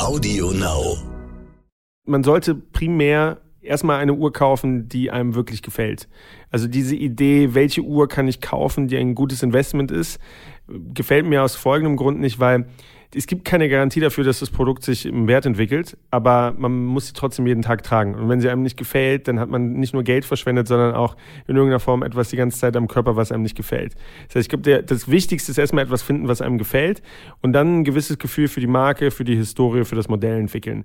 Audio Now. Man sollte primär erstmal eine Uhr kaufen, die einem wirklich gefällt. Also diese Idee, welche Uhr kann ich kaufen, die ein gutes Investment ist, gefällt mir aus folgendem Grund nicht, weil es gibt keine Garantie dafür, dass das Produkt sich im Wert entwickelt, aber man muss sie trotzdem jeden Tag tragen. Und wenn sie einem nicht gefällt, dann hat man nicht nur Geld verschwendet, sondern auch in irgendeiner Form etwas die ganze Zeit am Körper, was einem nicht gefällt. Das heißt, ich glaube, das Wichtigste ist erstmal etwas finden, was einem gefällt und dann ein gewisses Gefühl für die Marke, für die Historie, für das Modell entwickeln.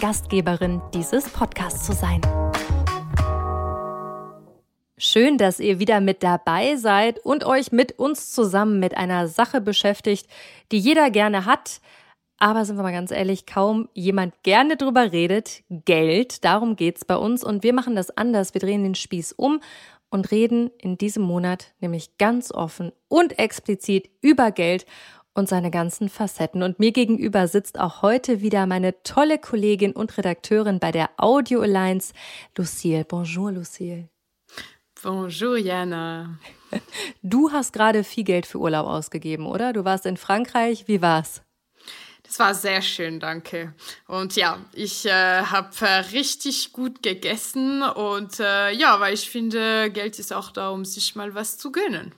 Gastgeberin dieses Podcasts zu sein. Schön, dass ihr wieder mit dabei seid und euch mit uns zusammen mit einer Sache beschäftigt, die jeder gerne hat, aber sind wir mal ganz ehrlich, kaum jemand gerne drüber redet. Geld, darum geht's bei uns und wir machen das anders. Wir drehen den Spieß um und reden in diesem Monat nämlich ganz offen und explizit über Geld und seine ganzen Facetten. Und mir gegenüber sitzt auch heute wieder meine tolle Kollegin und Redakteurin bei der Audio Alliance, Lucille. Bonjour, Lucille. Bonjour, Jana. Du hast gerade viel Geld für Urlaub ausgegeben, oder? Du warst in Frankreich. Wie war's? Das war sehr schön, danke. Und ja, ich äh, habe äh, richtig gut gegessen und äh, ja, weil ich finde, Geld ist auch da, um sich mal was zu gönnen.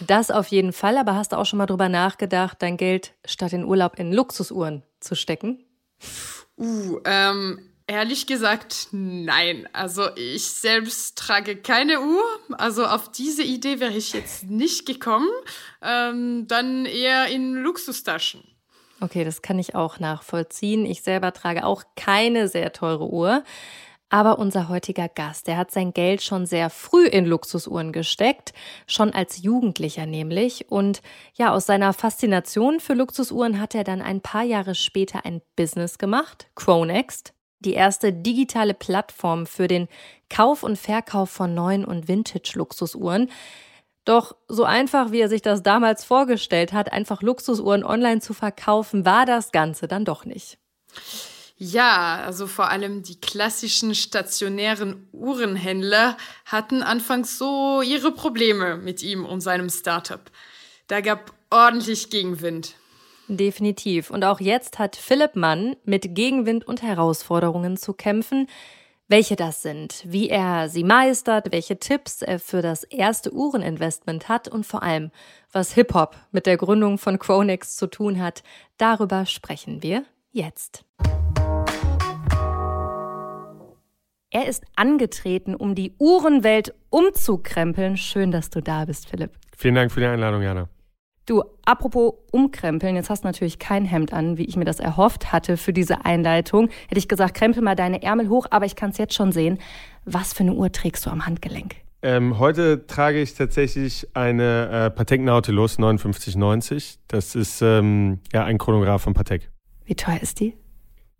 Das auf jeden Fall, aber hast du auch schon mal drüber nachgedacht, dein Geld statt in Urlaub in Luxusuhren zu stecken? Uh, ähm, ehrlich gesagt, nein. Also ich selbst trage keine Uhr. Also auf diese Idee wäre ich jetzt nicht gekommen. Ähm, dann eher in Luxustaschen. Okay, das kann ich auch nachvollziehen. Ich selber trage auch keine sehr teure Uhr. Aber unser heutiger Gast, der hat sein Geld schon sehr früh in Luxusuhren gesteckt, schon als Jugendlicher nämlich. Und ja, aus seiner Faszination für Luxusuhren hat er dann ein paar Jahre später ein Business gemacht, Chronext, die erste digitale Plattform für den Kauf und Verkauf von neuen und Vintage-Luxusuhren. Doch so einfach, wie er sich das damals vorgestellt hat, einfach Luxusuhren online zu verkaufen, war das Ganze dann doch nicht. Ja, also vor allem die klassischen stationären Uhrenhändler hatten anfangs so ihre Probleme mit ihm und seinem Startup. Da gab ordentlich Gegenwind. Definitiv. Und auch jetzt hat Philipp Mann mit Gegenwind und Herausforderungen zu kämpfen. Welche das sind, wie er sie meistert, welche Tipps er für das erste Uhreninvestment hat und vor allem, was Hip-Hop mit der Gründung von Chronex zu tun hat, darüber sprechen wir jetzt. Er ist angetreten, um die Uhrenwelt umzukrempeln. Schön, dass du da bist, Philipp. Vielen Dank für die Einladung, Jana. Du, apropos umkrempeln, jetzt hast du natürlich kein Hemd an, wie ich mir das erhofft hatte für diese Einleitung. Hätte ich gesagt, krempel mal deine Ärmel hoch, aber ich kann es jetzt schon sehen. Was für eine Uhr trägst du am Handgelenk? Ähm, heute trage ich tatsächlich eine äh, Patek Nautilus 5990. Das ist ähm, ja ein Chronograph von Patek. Wie teuer ist die?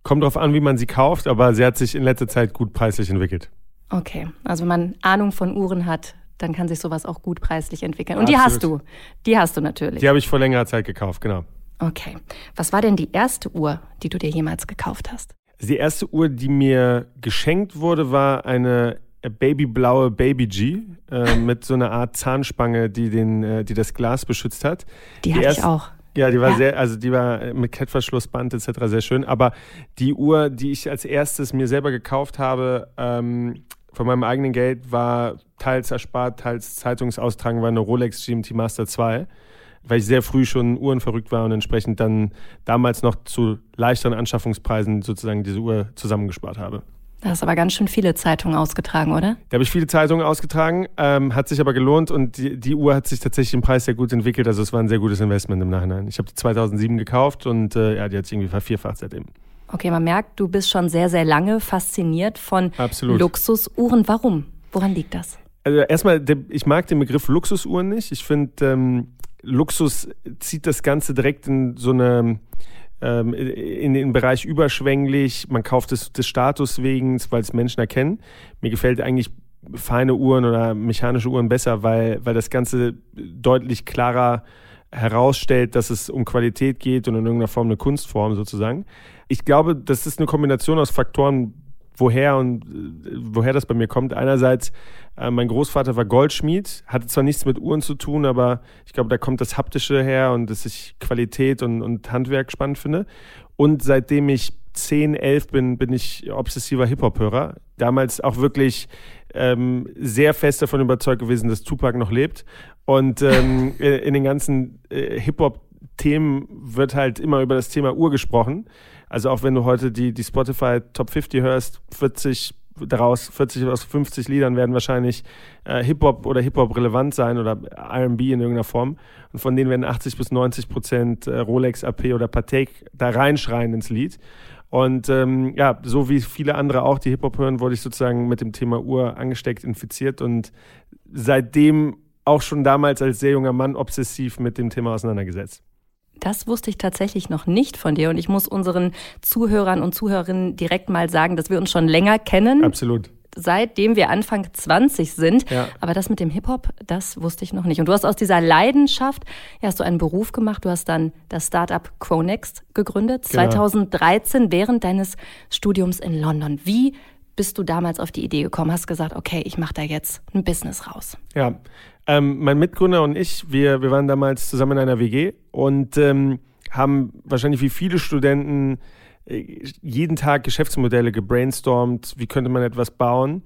Kommt drauf an, wie man sie kauft, aber sie hat sich in letzter Zeit gut preislich entwickelt. Okay, also wenn man Ahnung von Uhren hat, dann kann sich sowas auch gut preislich entwickeln. Und Absolut. die hast du. Die hast du natürlich. Die habe ich vor längerer Zeit gekauft, genau. Okay. Was war denn die erste Uhr, die du dir jemals gekauft hast? Also die erste Uhr, die mir geschenkt wurde, war eine babyblaue Baby G äh, mit so einer Art Zahnspange, die, den, äh, die das Glas beschützt hat. Die, die hatte erst, ich auch. Ja, die war ja. sehr, also die war mit Kettverschlussband etc. sehr schön. Aber die Uhr, die ich als erstes mir selber gekauft habe, ähm, von meinem eigenen Geld, war teils erspart, teils Zeitungsaustragen, war eine Rolex GMT Master 2, weil ich sehr früh schon Uhren verrückt war und entsprechend dann damals noch zu leichteren Anschaffungspreisen sozusagen diese Uhr zusammengespart habe. Da hast aber ganz schön viele Zeitungen ausgetragen, oder? Da habe ich viele Zeitungen ausgetragen, ähm, hat sich aber gelohnt und die, die, Uhr hat sich tatsächlich im Preis sehr gut entwickelt. Also es war ein sehr gutes Investment im Nachhinein. Ich habe die 2007 gekauft und äh, ja, die hat sich irgendwie vervierfacht seitdem. Okay, man merkt, du bist schon sehr, sehr lange fasziniert von Absolut. Luxusuhren. Warum? Woran liegt das? Also erstmal, ich mag den Begriff Luxusuhren nicht. Ich finde, ähm, Luxus zieht das Ganze direkt in so eine ähm, in den Bereich überschwänglich. Man kauft es des Status wegen, weil es Menschen erkennen. Mir gefällt eigentlich feine Uhren oder mechanische Uhren besser, weil, weil das Ganze deutlich klarer herausstellt, dass es um Qualität geht und in irgendeiner Form eine Kunstform sozusagen. Ich glaube, das ist eine Kombination aus Faktoren, woher und äh, woher das bei mir kommt. Einerseits, äh, mein Großvater war Goldschmied, hatte zwar nichts mit Uhren zu tun, aber ich glaube, da kommt das Haptische her und dass ich Qualität und, und Handwerk spannend finde. Und seitdem ich 10, 11 bin, bin ich obsessiver Hip-Hop-Hörer. Damals auch wirklich ähm, sehr fest davon überzeugt gewesen, dass Tupac noch lebt. Und ähm, in den ganzen äh, Hip-Hop-Themen wird halt immer über das Thema Uhr gesprochen. Also auch wenn du heute die, die Spotify Top 50 hörst, 40 daraus, 40 aus 50 Liedern werden wahrscheinlich äh, Hip-Hop oder Hip-Hop relevant sein oder R&B in irgendeiner Form. Und von denen werden 80 bis 90 Prozent äh, Rolex, AP oder Patek da reinschreien ins Lied. Und ähm, ja, so wie viele andere auch, die Hip-Hop hören, wurde ich sozusagen mit dem Thema Uhr angesteckt, infiziert und seitdem auch schon damals als sehr junger Mann obsessiv mit dem Thema auseinandergesetzt. Das wusste ich tatsächlich noch nicht von dir und ich muss unseren Zuhörern und Zuhörerinnen direkt mal sagen, dass wir uns schon länger kennen. Absolut. Seitdem wir Anfang 20 sind. Ja. Aber das mit dem Hip-Hop, das wusste ich noch nicht. Und du hast aus dieser Leidenschaft, ja, hast du einen Beruf gemacht. Du hast dann das Startup Chronext gegründet, genau. 2013 während deines Studiums in London. Wie bist du damals auf die Idee gekommen? Hast gesagt, okay, ich mache da jetzt ein Business raus. Ja, ähm, mein Mitgründer und ich, wir, wir waren damals zusammen in einer WG und ähm, haben wahrscheinlich wie viele Studenten äh, jeden Tag Geschäftsmodelle gebrainstormt, wie könnte man etwas bauen.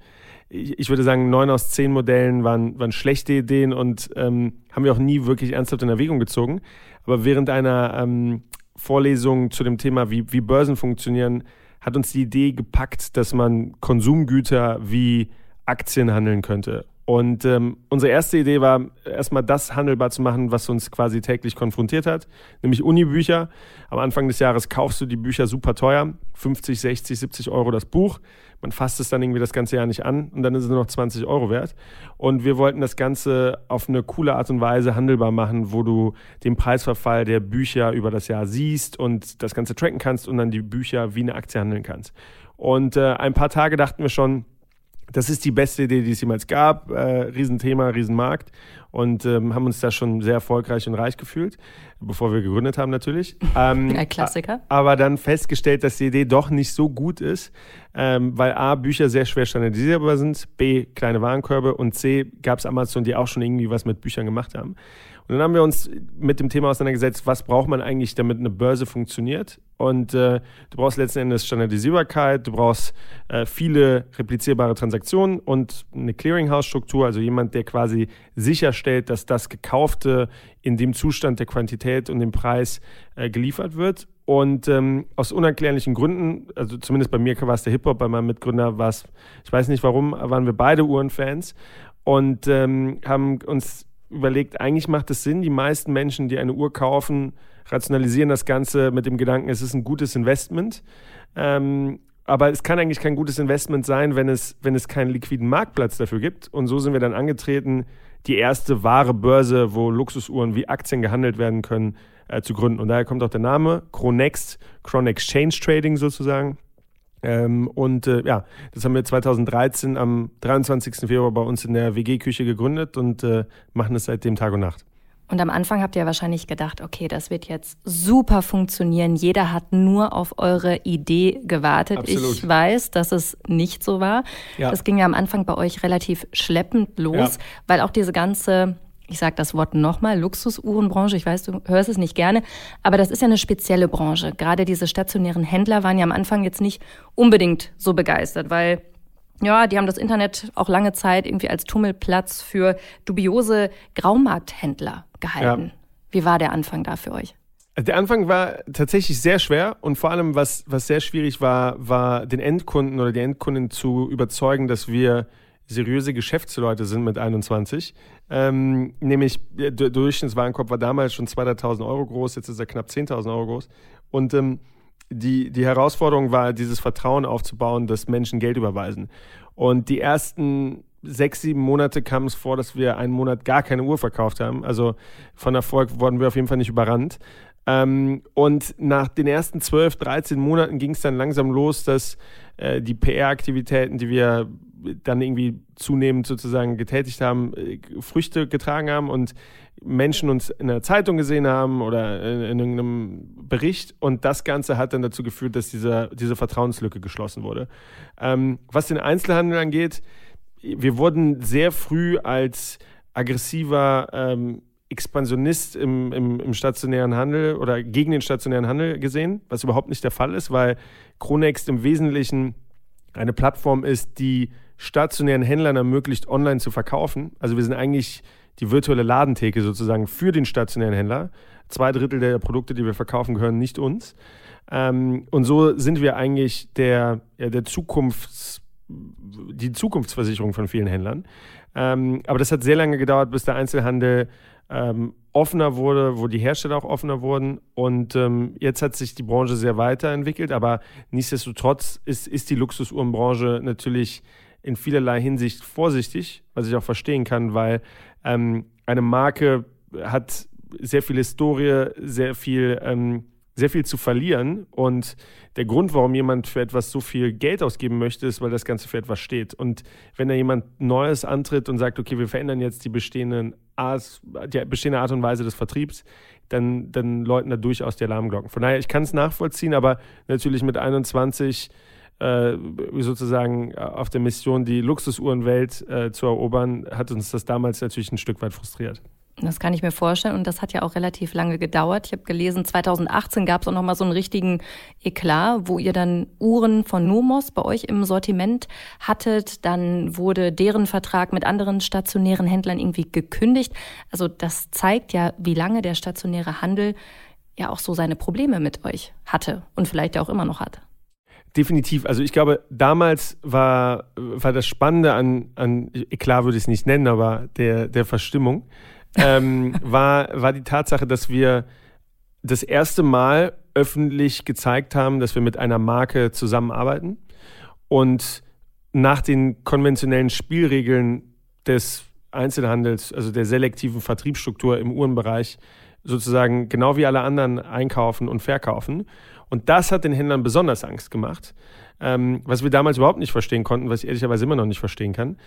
Ich, würde sagen, neun aus zehn Modellen waren, waren schlechte Ideen und ähm, haben wir auch nie wirklich ernsthaft in Erwägung gezogen. Aber während einer ähm, Vorlesung zu dem Thema, wie, wie Börsen funktionieren, hat uns die Idee gepackt, dass man Konsumgüter wie Aktien handeln könnte. Und ähm, unsere erste Idee war, erstmal das handelbar zu machen, was uns quasi täglich konfrontiert hat, nämlich Unibücher. Am Anfang des Jahres kaufst du die Bücher super teuer, 50, 60, 70 Euro das Buch. Man fasst es dann irgendwie das ganze Jahr nicht an und dann ist es nur noch 20 Euro wert. Und wir wollten das Ganze auf eine coole Art und Weise handelbar machen, wo du den Preisverfall der Bücher über das Jahr siehst und das Ganze tracken kannst und dann die Bücher wie eine Aktie handeln kannst. Und äh, ein paar Tage dachten wir schon, das ist die beste Idee, die es jemals gab. Äh, Riesenthema, Riesenmarkt. Und ähm, haben uns da schon sehr erfolgreich und reich gefühlt, bevor wir gegründet haben natürlich. Ähm, Ein Klassiker. Aber dann festgestellt, dass die Idee doch nicht so gut ist, ähm, weil A, Bücher sehr schwer standardisierbar sind, B, kleine Warenkörbe und C, gab es Amazon, die auch schon irgendwie was mit Büchern gemacht haben. Und dann haben wir uns mit dem Thema auseinandergesetzt, was braucht man eigentlich, damit eine Börse funktioniert. Und äh, du brauchst letzten Endes Standardisierbarkeit, du brauchst äh, viele replizierbare Transaktionen und eine Clearinghouse-Struktur, also jemand, der quasi sicherstellt, dass das Gekaufte in dem Zustand der Quantität und dem Preis äh, geliefert wird. Und ähm, aus unerklärlichen Gründen, also zumindest bei mir war es der Hip-Hop, bei meinem Mitgründer war es, ich weiß nicht warum, waren wir beide Uhrenfans und ähm, haben uns überlegt, eigentlich macht es Sinn, die meisten Menschen, die eine Uhr kaufen, rationalisieren das Ganze mit dem Gedanken, es ist ein gutes Investment. Ähm, aber es kann eigentlich kein gutes Investment sein, wenn es, wenn es keinen liquiden Marktplatz dafür gibt. Und so sind wir dann angetreten, die erste wahre Börse, wo Luxusuhren wie Aktien gehandelt werden können, äh, zu gründen. Und daher kommt auch der Name Chronext, Chron Exchange Trading sozusagen. Ähm, und äh, ja, das haben wir 2013 am 23. Februar bei uns in der WG-Küche gegründet und äh, machen es seitdem Tag und Nacht. Und am Anfang habt ihr wahrscheinlich gedacht, okay, das wird jetzt super funktionieren. Jeder hat nur auf eure Idee gewartet. Absolut. Ich weiß, dass es nicht so war. Ja. Das ging ja am Anfang bei euch relativ schleppend los, ja. weil auch diese ganze ich sage das Wort nochmal, Luxusuhrenbranche, ich weiß, du hörst es nicht gerne, aber das ist ja eine spezielle Branche. Gerade diese stationären Händler waren ja am Anfang jetzt nicht unbedingt so begeistert, weil ja, die haben das Internet auch lange Zeit irgendwie als Tummelplatz für dubiose Graumarkthändler gehalten. Ja. Wie war der Anfang da für euch? Der Anfang war tatsächlich sehr schwer und vor allem, was, was sehr schwierig war, war den Endkunden oder die Endkundin zu überzeugen, dass wir seriöse Geschäftsleute sind mit 21. Ähm, nämlich der Durchschnittswarenkorb war damals schon 200.000 Euro groß, jetzt ist er knapp 10.000 Euro groß. Und ähm, die, die Herausforderung war, dieses Vertrauen aufzubauen, dass Menschen Geld überweisen. Und die ersten sechs, sieben Monate kam es vor, dass wir einen Monat gar keine Uhr verkauft haben. Also von Erfolg wurden wir auf jeden Fall nicht überrannt. Ähm, und nach den ersten 12, 13 Monaten ging es dann langsam los, dass äh, die PR-Aktivitäten, die wir dann irgendwie zunehmend sozusagen getätigt haben, äh, Früchte getragen haben und Menschen uns in der Zeitung gesehen haben oder in, in irgendeinem Bericht und das Ganze hat dann dazu geführt, dass diese, diese Vertrauenslücke geschlossen wurde. Ähm, was den Einzelhandel angeht, wir wurden sehr früh als aggressiver ähm, Expansionist im, im, im, stationären Handel oder gegen den stationären Handel gesehen, was überhaupt nicht der Fall ist, weil Chronext im Wesentlichen eine Plattform ist, die stationären Händlern ermöglicht, online zu verkaufen. Also wir sind eigentlich die virtuelle Ladentheke sozusagen für den stationären Händler. Zwei Drittel der Produkte, die wir verkaufen, gehören nicht uns. Ähm, und so sind wir eigentlich der, der Zukunfts, die Zukunftsversicherung von vielen Händlern. Ähm, aber das hat sehr lange gedauert, bis der Einzelhandel ähm, offener wurde, wo die Hersteller auch offener wurden. Und ähm, jetzt hat sich die Branche sehr weiterentwickelt, aber nichtsdestotrotz ist, ist die Luxusuhrenbranche natürlich in vielerlei Hinsicht vorsichtig, was ich auch verstehen kann, weil ähm, eine Marke hat sehr viel Historie, sehr viel, ähm, sehr viel zu verlieren. Und der Grund, warum jemand für etwas so viel Geld ausgeben möchte, ist, weil das Ganze für etwas steht. Und wenn da jemand Neues antritt und sagt, okay, wir verändern jetzt die bestehenden Art, die bestehende Art und Weise des Vertriebs, dann, dann läuten da durchaus die Alarmglocken. Von daher, ich kann es nachvollziehen, aber natürlich mit 21 äh, sozusagen auf der Mission, die Luxusuhrenwelt äh, zu erobern, hat uns das damals natürlich ein Stück weit frustriert. Das kann ich mir vorstellen und das hat ja auch relativ lange gedauert. Ich habe gelesen, 2018 gab es auch noch mal so einen richtigen Eklat, wo ihr dann Uhren von Nomos bei euch im Sortiment hattet. Dann wurde deren Vertrag mit anderen stationären Händlern irgendwie gekündigt. Also das zeigt ja, wie lange der stationäre Handel ja auch so seine Probleme mit euch hatte und vielleicht auch immer noch hat. Definitiv. Also ich glaube, damals war, war das Spannende an, an klar würde ich es nicht nennen, aber der, der Verstimmung, ähm, war, war die Tatsache, dass wir das erste Mal öffentlich gezeigt haben, dass wir mit einer Marke zusammenarbeiten und nach den konventionellen Spielregeln des Einzelhandels, also der selektiven Vertriebsstruktur im Uhrenbereich, sozusagen genau wie alle anderen einkaufen und verkaufen. Und das hat den Händlern besonders Angst gemacht, ähm, was wir damals überhaupt nicht verstehen konnten, was ich ehrlicherweise immer noch nicht verstehen kann.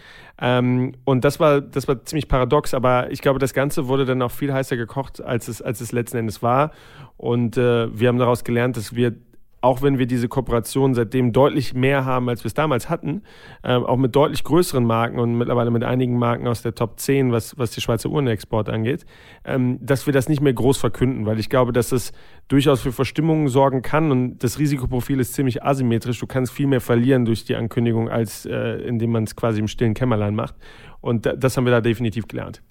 Ähm, und das war, das war ziemlich paradox, aber ich glaube, das Ganze wurde dann auch viel heißer gekocht, als es, als es letzten Endes war. Und äh, wir haben daraus gelernt, dass wir auch wenn wir diese Kooperation seitdem deutlich mehr haben, als wir es damals hatten, äh, auch mit deutlich größeren Marken und mittlerweile mit einigen Marken aus der Top 10, was, was die Schweizer Uhrenexport angeht, ähm, dass wir das nicht mehr groß verkünden, weil ich glaube, dass es durchaus für Verstimmungen sorgen kann und das Risikoprofil ist ziemlich asymmetrisch. Du kannst viel mehr verlieren durch die Ankündigung, als äh, indem man es quasi im stillen Kämmerlein macht. Und das haben wir da definitiv gelernt.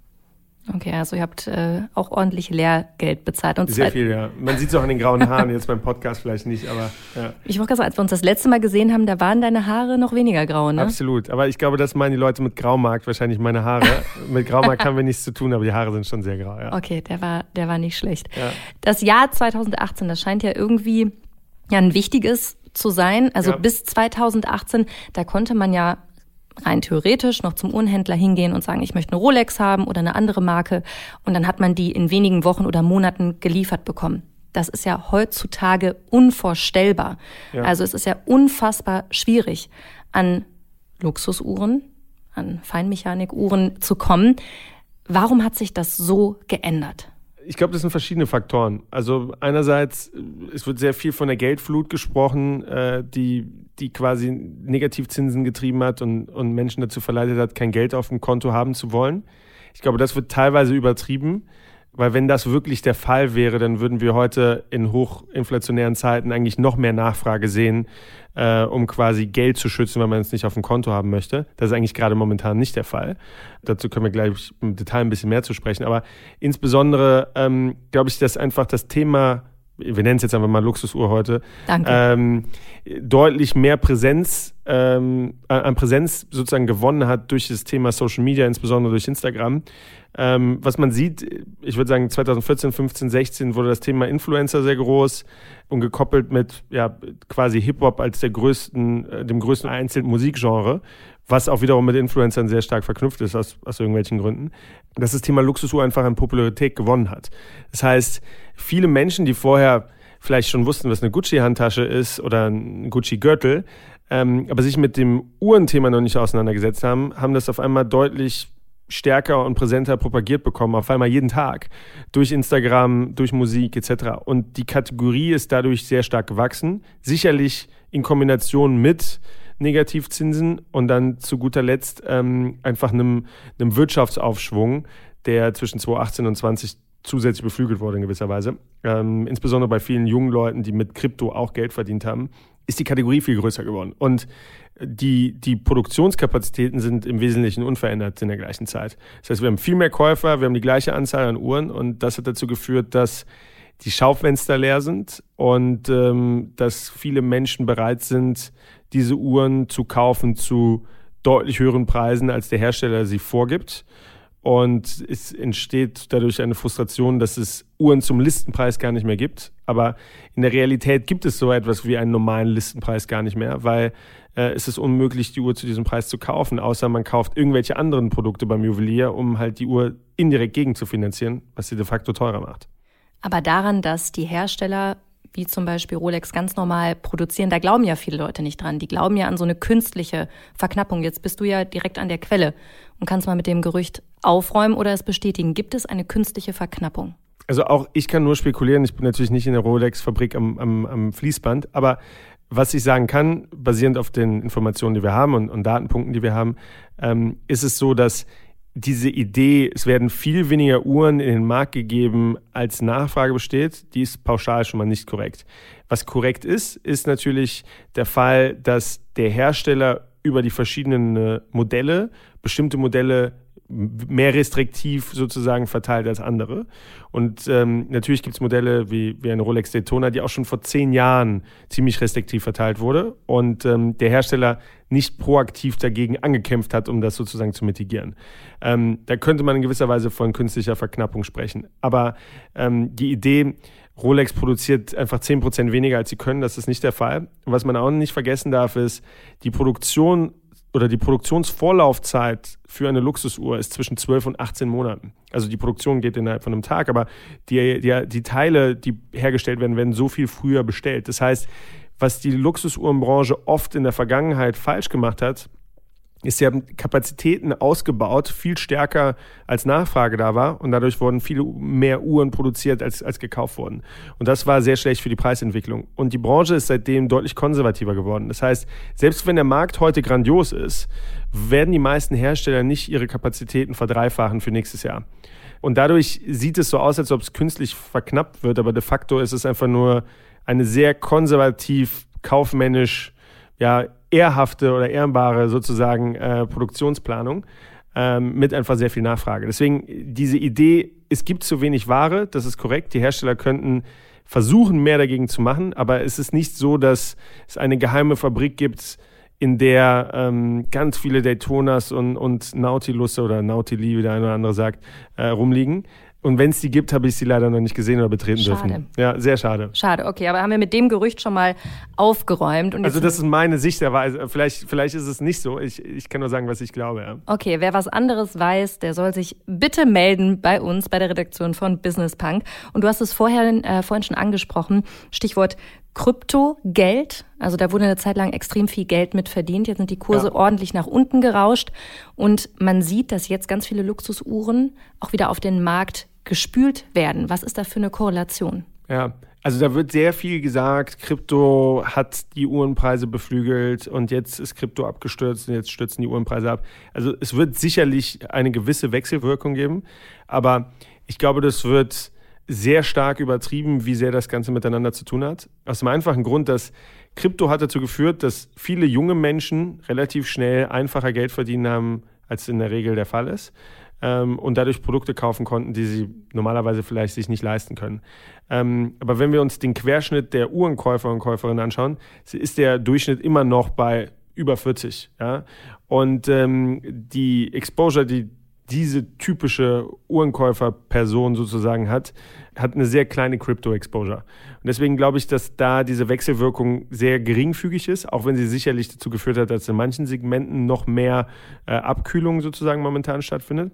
Okay, also ihr habt äh, auch ordentlich Lehrgeld bezahlt. Und Sehr viel, ja. Man sieht es auch an den grauen Haaren, jetzt beim Podcast vielleicht nicht, aber ja. Ich wollte gerade sagen, als wir uns das letzte Mal gesehen haben, da waren deine Haare noch weniger grau, ne? Absolut, aber ich glaube, das meinen die Leute mit Graumarkt wahrscheinlich meine Haare. mit Graumarkt haben wir nichts zu tun, aber die Haare sind schon sehr grau, ja. Okay, der war, der war nicht schlecht. Ja. Das Jahr 2018, das scheint ja irgendwie ja ein wichtiges zu sein. Also ja. bis 2018, da konnte man ja rein theoretisch noch zum Uhrenhändler hingehen und sagen, ich möchte eine Rolex haben oder eine andere Marke. Und dann hat man die in wenigen Wochen oder Monaten geliefert bekommen. Das ist ja heutzutage unvorstellbar. Ja. Also es ist ja unfassbar schwierig, an Luxusuhren, an Feinmechanikuhren zu kommen. Warum hat sich das so geändert? Ich glaube, das sind verschiedene Faktoren. Also einerseits, es wird sehr viel von der Geldflut gesprochen, äh, die, die quasi Negativzinsen getrieben hat und, und Menschen dazu verleitet hat, kein Geld auf dem Konto haben zu wollen. Ich glaube, das wird teilweise übertrieben. Weil wenn das wirklich der Fall wäre, dann würden wir heute in hochinflationären Zeiten eigentlich noch mehr Nachfrage sehen, äh, um quasi Geld zu schützen, wenn man es nicht auf dem Konto haben möchte. Das ist eigentlich gerade momentan nicht der Fall. Dazu können wir gleich im Detail ein bisschen mehr zu sprechen. Aber insbesondere ähm, glaube ich, dass einfach das Thema wir nennen es jetzt einfach mal Luxusuhr heute, Danke. Ähm, deutlich mehr Präsenz, ähm, an Präsenz sozusagen gewonnen hat durch das Thema Social Media, insbesondere durch Instagram. Ähm, was man sieht, ich würde sagen 2014, 15, 16 wurde das Thema Influencer sehr groß und gekoppelt mit ja quasi Hip Hop als der größten, äh, dem größten Einzelmusikgenre was auch wiederum mit Influencern sehr stark verknüpft ist, aus, aus irgendwelchen Gründen, dass das Thema Luxusuhr einfach an Popularität gewonnen hat. Das heißt, viele Menschen, die vorher vielleicht schon wussten, was eine Gucci-Handtasche ist oder ein Gucci-Gürtel, ähm, aber sich mit dem Uhrenthema noch nicht auseinandergesetzt haben, haben das auf einmal deutlich stärker und präsenter propagiert bekommen, auf einmal jeden Tag, durch Instagram, durch Musik etc. Und die Kategorie ist dadurch sehr stark gewachsen, sicherlich in Kombination mit Negativzinsen und dann zu guter Letzt ähm, einfach einem, einem Wirtschaftsaufschwung, der zwischen 2018 und 20 zusätzlich beflügelt wurde in gewisser Weise. Ähm, insbesondere bei vielen jungen Leuten, die mit Krypto auch Geld verdient haben, ist die Kategorie viel größer geworden. Und die, die Produktionskapazitäten sind im Wesentlichen unverändert in der gleichen Zeit. Das heißt, wir haben viel mehr Käufer, wir haben die gleiche Anzahl an Uhren und das hat dazu geführt, dass die Schaufenster leer sind und ähm, dass viele Menschen bereit sind, diese Uhren zu kaufen zu deutlich höheren Preisen, als der Hersteller sie vorgibt. Und es entsteht dadurch eine Frustration, dass es Uhren zum Listenpreis gar nicht mehr gibt. Aber in der Realität gibt es so etwas wie einen normalen Listenpreis gar nicht mehr, weil äh, es ist unmöglich, die Uhr zu diesem Preis zu kaufen, außer man kauft irgendwelche anderen Produkte beim Juwelier, um halt die Uhr indirekt gegenzufinanzieren, was sie de facto teurer macht. Aber daran, dass die Hersteller wie zum Beispiel Rolex ganz normal produzieren, da glauben ja viele Leute nicht dran. Die glauben ja an so eine künstliche Verknappung. Jetzt bist du ja direkt an der Quelle und kannst mal mit dem Gerücht aufräumen oder es bestätigen. Gibt es eine künstliche Verknappung? Also auch ich kann nur spekulieren. Ich bin natürlich nicht in der Rolex-Fabrik am, am, am Fließband, aber was ich sagen kann, basierend auf den Informationen, die wir haben und, und Datenpunkten, die wir haben, ähm, ist es so, dass diese Idee, es werden viel weniger Uhren in den Markt gegeben, als Nachfrage besteht, die ist pauschal schon mal nicht korrekt. Was korrekt ist, ist natürlich der Fall, dass der Hersteller über die verschiedenen äh, Modelle bestimmte Modelle mehr restriktiv sozusagen verteilt als andere. Und ähm, natürlich gibt es Modelle wie, wie eine Rolex Daytona, die auch schon vor zehn Jahren ziemlich restriktiv verteilt wurde und ähm, der Hersteller nicht proaktiv dagegen angekämpft hat, um das sozusagen zu mitigieren. Ähm, da könnte man in gewisser Weise von künstlicher Verknappung sprechen. Aber ähm, die Idee, Rolex produziert einfach 10% weniger, als sie können, das ist nicht der Fall. Und was man auch nicht vergessen darf, ist, die Produktion oder die Produktionsvorlaufzeit für eine Luxusuhr ist zwischen 12 und 18 Monaten. Also die Produktion geht innerhalb von einem Tag, aber die, die, die Teile, die hergestellt werden, werden so viel früher bestellt. Das heißt, was die Luxusuhrenbranche oft in der Vergangenheit falsch gemacht hat, ist, sie haben Kapazitäten ausgebaut, viel stärker als Nachfrage da war und dadurch wurden viele mehr Uhren produziert, als, als gekauft wurden. Und das war sehr schlecht für die Preisentwicklung. Und die Branche ist seitdem deutlich konservativer geworden. Das heißt, selbst wenn der Markt heute grandios ist, werden die meisten Hersteller nicht ihre Kapazitäten verdreifachen für nächstes Jahr. Und dadurch sieht es so aus, als ob es künstlich verknappt wird, aber de facto ist es einfach nur eine sehr konservativ, kaufmännisch, ja, ehrhafte oder ehrbare sozusagen äh, Produktionsplanung ähm, mit einfach sehr viel Nachfrage. Deswegen diese Idee, es gibt zu wenig Ware, das ist korrekt. Die Hersteller könnten versuchen, mehr dagegen zu machen, aber es ist nicht so, dass es eine geheime Fabrik gibt, in der ähm, ganz viele Daytonas und, und Nautilus oder Nautili, wie der eine oder andere sagt, äh, rumliegen. Und wenn es die gibt, habe ich sie leider noch nicht gesehen oder betreten schade. dürfen. Ja, sehr schade. Schade, okay, aber haben wir mit dem Gerücht schon mal aufgeräumt. also das ist meine Sichtweise. Vielleicht, vielleicht ist es nicht so. Ich, ich kann nur sagen, was ich glaube. Ja. Okay, wer was anderes weiß, der soll sich bitte melden bei uns, bei der Redaktion von Business Punk. Und du hast es vorher, äh, vorhin schon angesprochen, Stichwort Kryptogeld. Also da wurde eine Zeit lang extrem viel Geld mit verdient. Jetzt sind die Kurse ja. ordentlich nach unten gerauscht. Und man sieht, dass jetzt ganz viele Luxusuhren auch wieder auf den Markt gespült werden. Was ist da für eine Korrelation? Ja, also da wird sehr viel gesagt, Krypto hat die Uhrenpreise beflügelt und jetzt ist Krypto abgestürzt und jetzt stürzen die Uhrenpreise ab. Also es wird sicherlich eine gewisse Wechselwirkung geben, aber ich glaube, das wird sehr stark übertrieben, wie sehr das Ganze miteinander zu tun hat. Aus dem einfachen Grund, dass Krypto hat dazu geführt, dass viele junge Menschen relativ schnell einfacher Geld verdienen haben, als in der Regel der Fall ist ähm, und dadurch Produkte kaufen konnten, die sie normalerweise vielleicht sich nicht leisten können. Ähm, aber wenn wir uns den Querschnitt der Uhrenkäufer und Käuferinnen anschauen, ist der Durchschnitt immer noch bei über 40. Ja? Und ähm, die Exposure, die diese typische Uhrenkäuferperson sozusagen hat, hat eine sehr kleine Crypto-Exposure. Und deswegen glaube ich, dass da diese Wechselwirkung sehr geringfügig ist, auch wenn sie sicherlich dazu geführt hat, dass in manchen Segmenten noch mehr äh, Abkühlung sozusagen momentan stattfindet.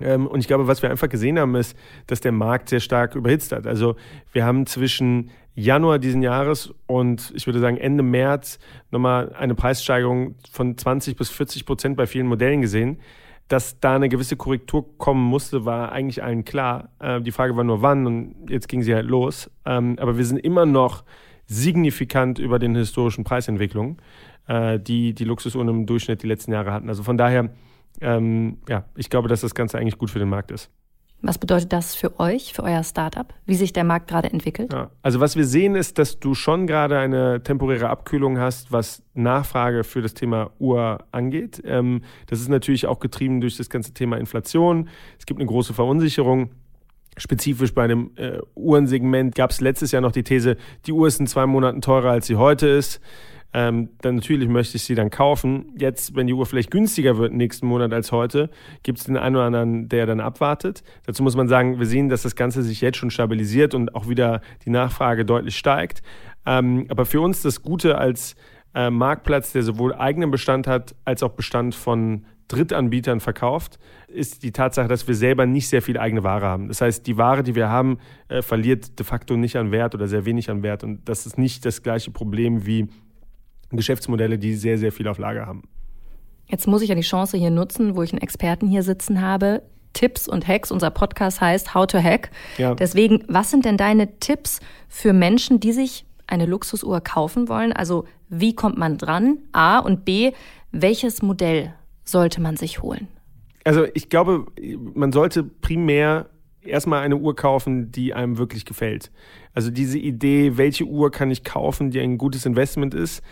Ähm, und ich glaube, was wir einfach gesehen haben, ist, dass der Markt sehr stark überhitzt hat. Also wir haben zwischen Januar diesen Jahres und ich würde sagen Ende März nochmal eine Preissteigerung von 20 bis 40 Prozent bei vielen Modellen gesehen. Dass da eine gewisse Korrektur kommen musste, war eigentlich allen klar. Äh, die Frage war nur wann und jetzt ging sie halt los. Ähm, aber wir sind immer noch signifikant über den historischen Preisentwicklungen, äh, die die Luxusuhren im Durchschnitt die letzten Jahre hatten. Also von daher, ähm, ja, ich glaube, dass das Ganze eigentlich gut für den Markt ist. Was bedeutet das für euch, für euer Startup, wie sich der Markt gerade entwickelt? Ja, also was wir sehen ist, dass du schon gerade eine temporäre Abkühlung hast, was Nachfrage für das Thema Uhr angeht. Ähm, das ist natürlich auch getrieben durch das ganze Thema Inflation. Es gibt eine große Verunsicherung. Spezifisch bei einem äh, Uhrensegment gab es letztes Jahr noch die These, die Uhr ist in zwei Monaten teurer, als sie heute ist ähm, dann natürlich möchte ich sie dann kaufen. Jetzt, wenn die Uhr vielleicht günstiger wird nächsten Monat als heute, gibt es den einen oder anderen, der dann abwartet. Dazu muss man sagen, wir sehen, dass das Ganze sich jetzt schon stabilisiert und auch wieder die Nachfrage deutlich steigt. Ähm, aber für uns das Gute als äh, Marktplatz, der sowohl eigenen Bestand hat, als auch Bestand von Drittanbietern verkauft, ist die Tatsache, dass wir selber nicht sehr viel eigene Ware haben. Das heißt, die Ware, die wir haben, äh, verliert de facto nicht an Wert oder sehr wenig an Wert. Und das ist nicht das gleiche Problem wie Geschäftsmodelle, die sehr, sehr viel auf Lager haben. Jetzt muss ich ja die Chance hier nutzen, wo ich einen Experten hier sitzen habe. Tipps und Hacks. Unser Podcast heißt How to Hack. Ja. Deswegen, was sind denn deine Tipps für Menschen, die sich eine Luxusuhr kaufen wollen? Also, wie kommt man dran? A und B, welches Modell sollte man sich holen? Also, ich glaube, man sollte primär erstmal eine Uhr kaufen, die einem wirklich gefällt. Also diese Idee, welche Uhr kann ich kaufen, die ein gutes Investment ist,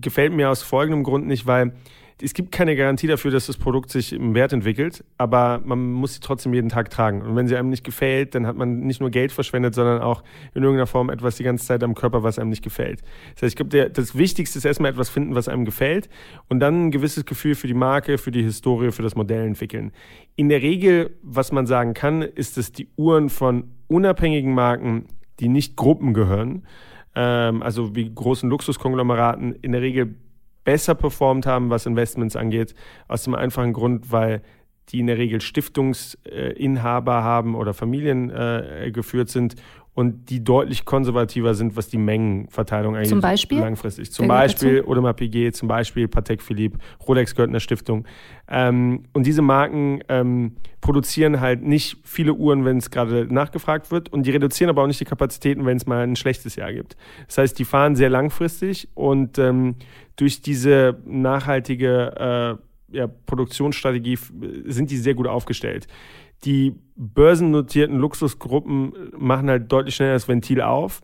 gefällt mir aus folgendem Grund nicht, weil es gibt keine Garantie dafür, dass das Produkt sich im Wert entwickelt, aber man muss sie trotzdem jeden Tag tragen. Und wenn sie einem nicht gefällt, dann hat man nicht nur Geld verschwendet, sondern auch in irgendeiner Form etwas die ganze Zeit am Körper, was einem nicht gefällt. Das heißt, ich glaube, das Wichtigste ist erstmal etwas finden, was einem gefällt und dann ein gewisses Gefühl für die Marke, für die Historie, für das Modell entwickeln. In der Regel, was man sagen kann, ist, dass die Uhren von unabhängigen Marken, die nicht Gruppen gehören, ähm, also wie großen Luxuskonglomeraten, in der Regel besser performt haben, was Investments angeht, aus dem einfachen Grund, weil die in der Regel Stiftungsinhaber haben oder Familien äh, geführt sind und die deutlich konservativer sind, was die Mengenverteilung angeht. Zum Beispiel? Langfristig. Zum Beispiel Audemars Piguet, zum Beispiel Patek Philippe, Rolex gehört einer Stiftung. Ähm, und diese Marken ähm, produzieren halt nicht viele Uhren, wenn es gerade nachgefragt wird und die reduzieren aber auch nicht die Kapazitäten, wenn es mal ein schlechtes Jahr gibt. Das heißt, die fahren sehr langfristig und ähm, durch diese nachhaltige äh, ja, Produktionsstrategie sind die sehr gut aufgestellt die börsennotierten Luxusgruppen machen halt deutlich schneller das Ventil auf.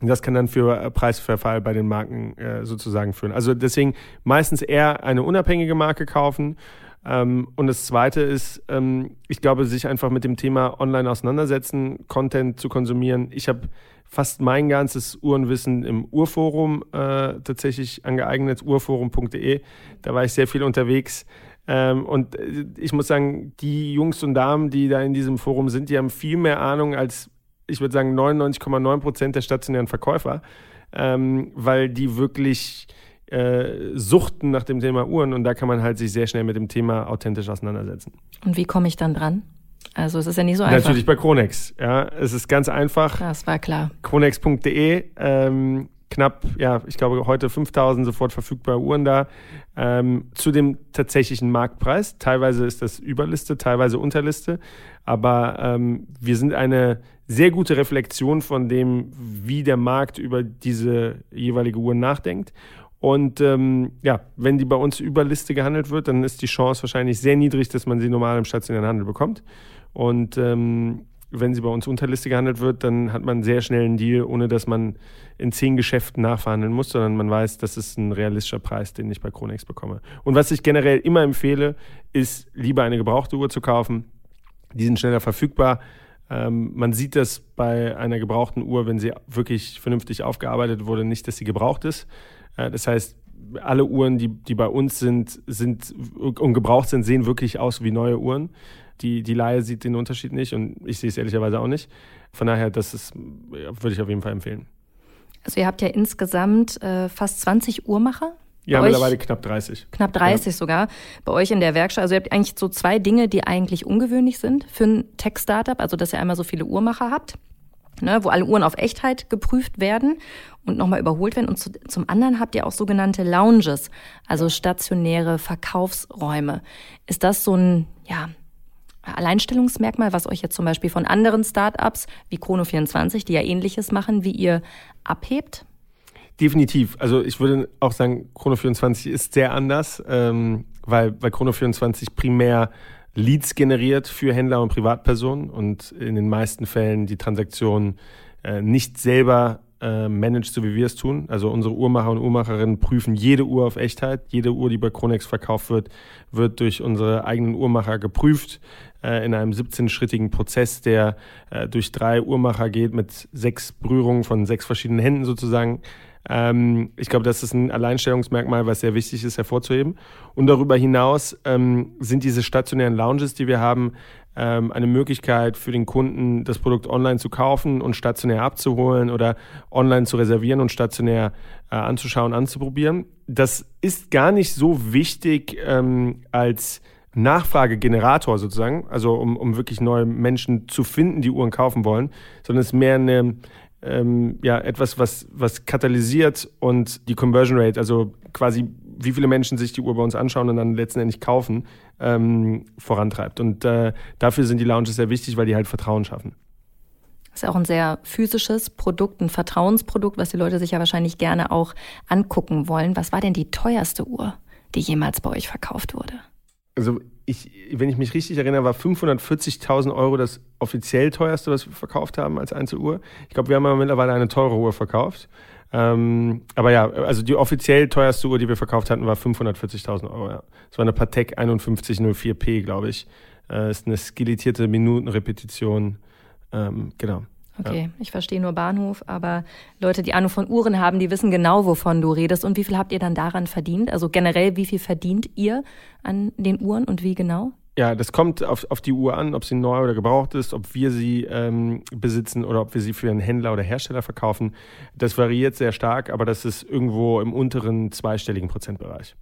Und das kann dann für äh, Preisverfall bei den Marken äh, sozusagen führen. Also deswegen meistens eher eine unabhängige Marke kaufen. Ähm, und das Zweite ist, ähm, ich glaube, sich einfach mit dem Thema online auseinandersetzen, Content zu konsumieren. Ich habe fast mein ganzes Uhrenwissen im Urforum äh, tatsächlich angeeignet, urforum.de. Da war ich sehr viel unterwegs. Ähm, und äh, ich muss sagen, die Jungs und Damen, die da in diesem Forum sind, die haben viel mehr Ahnung als, ich würde sagen, 99,9 Prozent der stationären Verkäufer, ähm, weil die wirklich äh, suchten nach dem Thema Uhren und da kann man halt sich sehr schnell mit dem Thema authentisch auseinandersetzen. Und wie komme ich dann dran? Also es ist ja nicht so einfach. Natürlich bei Chronex. Ja, es ist ganz einfach. Das war klar. Chronex.de. Ähm, knapp, ja, ich glaube heute 5000 sofort verfügbare Uhren da ähm, zu dem tatsächlichen Marktpreis. Teilweise ist das Überliste, teilweise Unterliste, aber ähm, wir sind eine sehr gute Reflexion von dem, wie der Markt über diese jeweilige Uhr nachdenkt. Und ähm, ja, wenn die bei uns über Liste gehandelt wird, dann ist die Chance wahrscheinlich sehr niedrig, dass man sie normal im stationären Handel bekommt. Und ähm, wenn sie bei uns unter Liste gehandelt wird, dann hat man einen sehr schnellen Deal, ohne dass man in zehn Geschäften nachverhandeln muss, sondern man weiß, das ist ein realistischer Preis, den ich bei Kronex bekomme. Und was ich generell immer empfehle, ist lieber eine gebrauchte Uhr zu kaufen. Die sind schneller verfügbar. Ähm, man sieht das bei einer gebrauchten Uhr, wenn sie wirklich vernünftig aufgearbeitet wurde, nicht, dass sie gebraucht ist. Äh, das heißt, alle Uhren, die, die bei uns sind, sind und gebraucht sind, sehen wirklich aus wie neue Uhren. Die, die Laie sieht den Unterschied nicht und ich sehe es ehrlicherweise auch nicht. Von daher, das ist, würde ich auf jeden Fall empfehlen. Also ihr habt ja insgesamt äh, fast 20 Uhrmacher. Ja, mittlerweile knapp 30. Knapp 30 ja. sogar bei euch in der Werkstatt. Also ihr habt eigentlich so zwei Dinge, die eigentlich ungewöhnlich sind für ein Tech-Startup. Also dass ihr einmal so viele Uhrmacher habt, ne, wo alle Uhren auf Echtheit geprüft werden und nochmal überholt werden. Und zu, zum anderen habt ihr auch sogenannte Lounges, also stationäre Verkaufsräume. Ist das so ein, ja, Alleinstellungsmerkmal, was euch jetzt zum Beispiel von anderen Startups wie Chrono24, die ja ähnliches machen, wie ihr abhebt? Definitiv. Also ich würde auch sagen, Chrono24 ist sehr anders, ähm, weil, weil Chrono24 primär Leads generiert für Händler und Privatpersonen und in den meisten Fällen die Transaktion äh, nicht selber äh, managt, so wie wir es tun. Also unsere Uhrmacher und Uhrmacherinnen prüfen jede Uhr auf Echtheit. Jede Uhr, die bei Chronex verkauft wird, wird durch unsere eigenen Uhrmacher geprüft äh, in einem 17-schrittigen Prozess, der äh, durch drei Uhrmacher geht mit sechs Berührungen von sechs verschiedenen Händen sozusagen. Ähm, ich glaube, das ist ein Alleinstellungsmerkmal, was sehr wichtig ist hervorzuheben. Und darüber hinaus ähm, sind diese stationären Lounges, die wir haben, ähm, eine Möglichkeit für den Kunden, das Produkt online zu kaufen und stationär abzuholen oder online zu reservieren und stationär äh, anzuschauen, anzuprobieren. Das ist gar nicht so wichtig ähm, als Nachfragegenerator sozusagen, also um, um wirklich neue Menschen zu finden, die Uhren kaufen wollen, sondern es ist mehr eine, ähm, ja, etwas, was, was katalysiert und die Conversion Rate, also quasi wie viele Menschen sich die Uhr bei uns anschauen und dann letztendlich kaufen, ähm, vorantreibt. Und äh, dafür sind die Lounges sehr wichtig, weil die halt Vertrauen schaffen. Das ist auch ein sehr physisches Produkt, ein Vertrauensprodukt, was die Leute sich ja wahrscheinlich gerne auch angucken wollen. Was war denn die teuerste Uhr, die jemals bei euch verkauft wurde? Also ich, wenn ich mich richtig erinnere, war 540.000 Euro das offiziell teuerste, was wir verkauft haben als Einzeluhr. Ich glaube, wir haben aber mittlerweile eine teure Uhr verkauft. Ähm, aber ja, also die offiziell teuerste Uhr, die wir verkauft hatten, war 540.000 Euro. Ja. Das war eine Patek 5104P, glaube ich. Äh, ist eine skelettierte Minutenrepetition. Ähm, genau. Okay, ja. ich verstehe nur Bahnhof, aber Leute, die Ahnung von Uhren haben, die wissen genau, wovon du redest. Und wie viel habt ihr dann daran verdient? Also generell, wie viel verdient ihr an den Uhren und wie genau? Ja, das kommt auf, auf die Uhr an, ob sie neu oder gebraucht ist, ob wir sie ähm, besitzen oder ob wir sie für einen Händler oder Hersteller verkaufen. Das variiert sehr stark, aber das ist irgendwo im unteren zweistelligen Prozentbereich.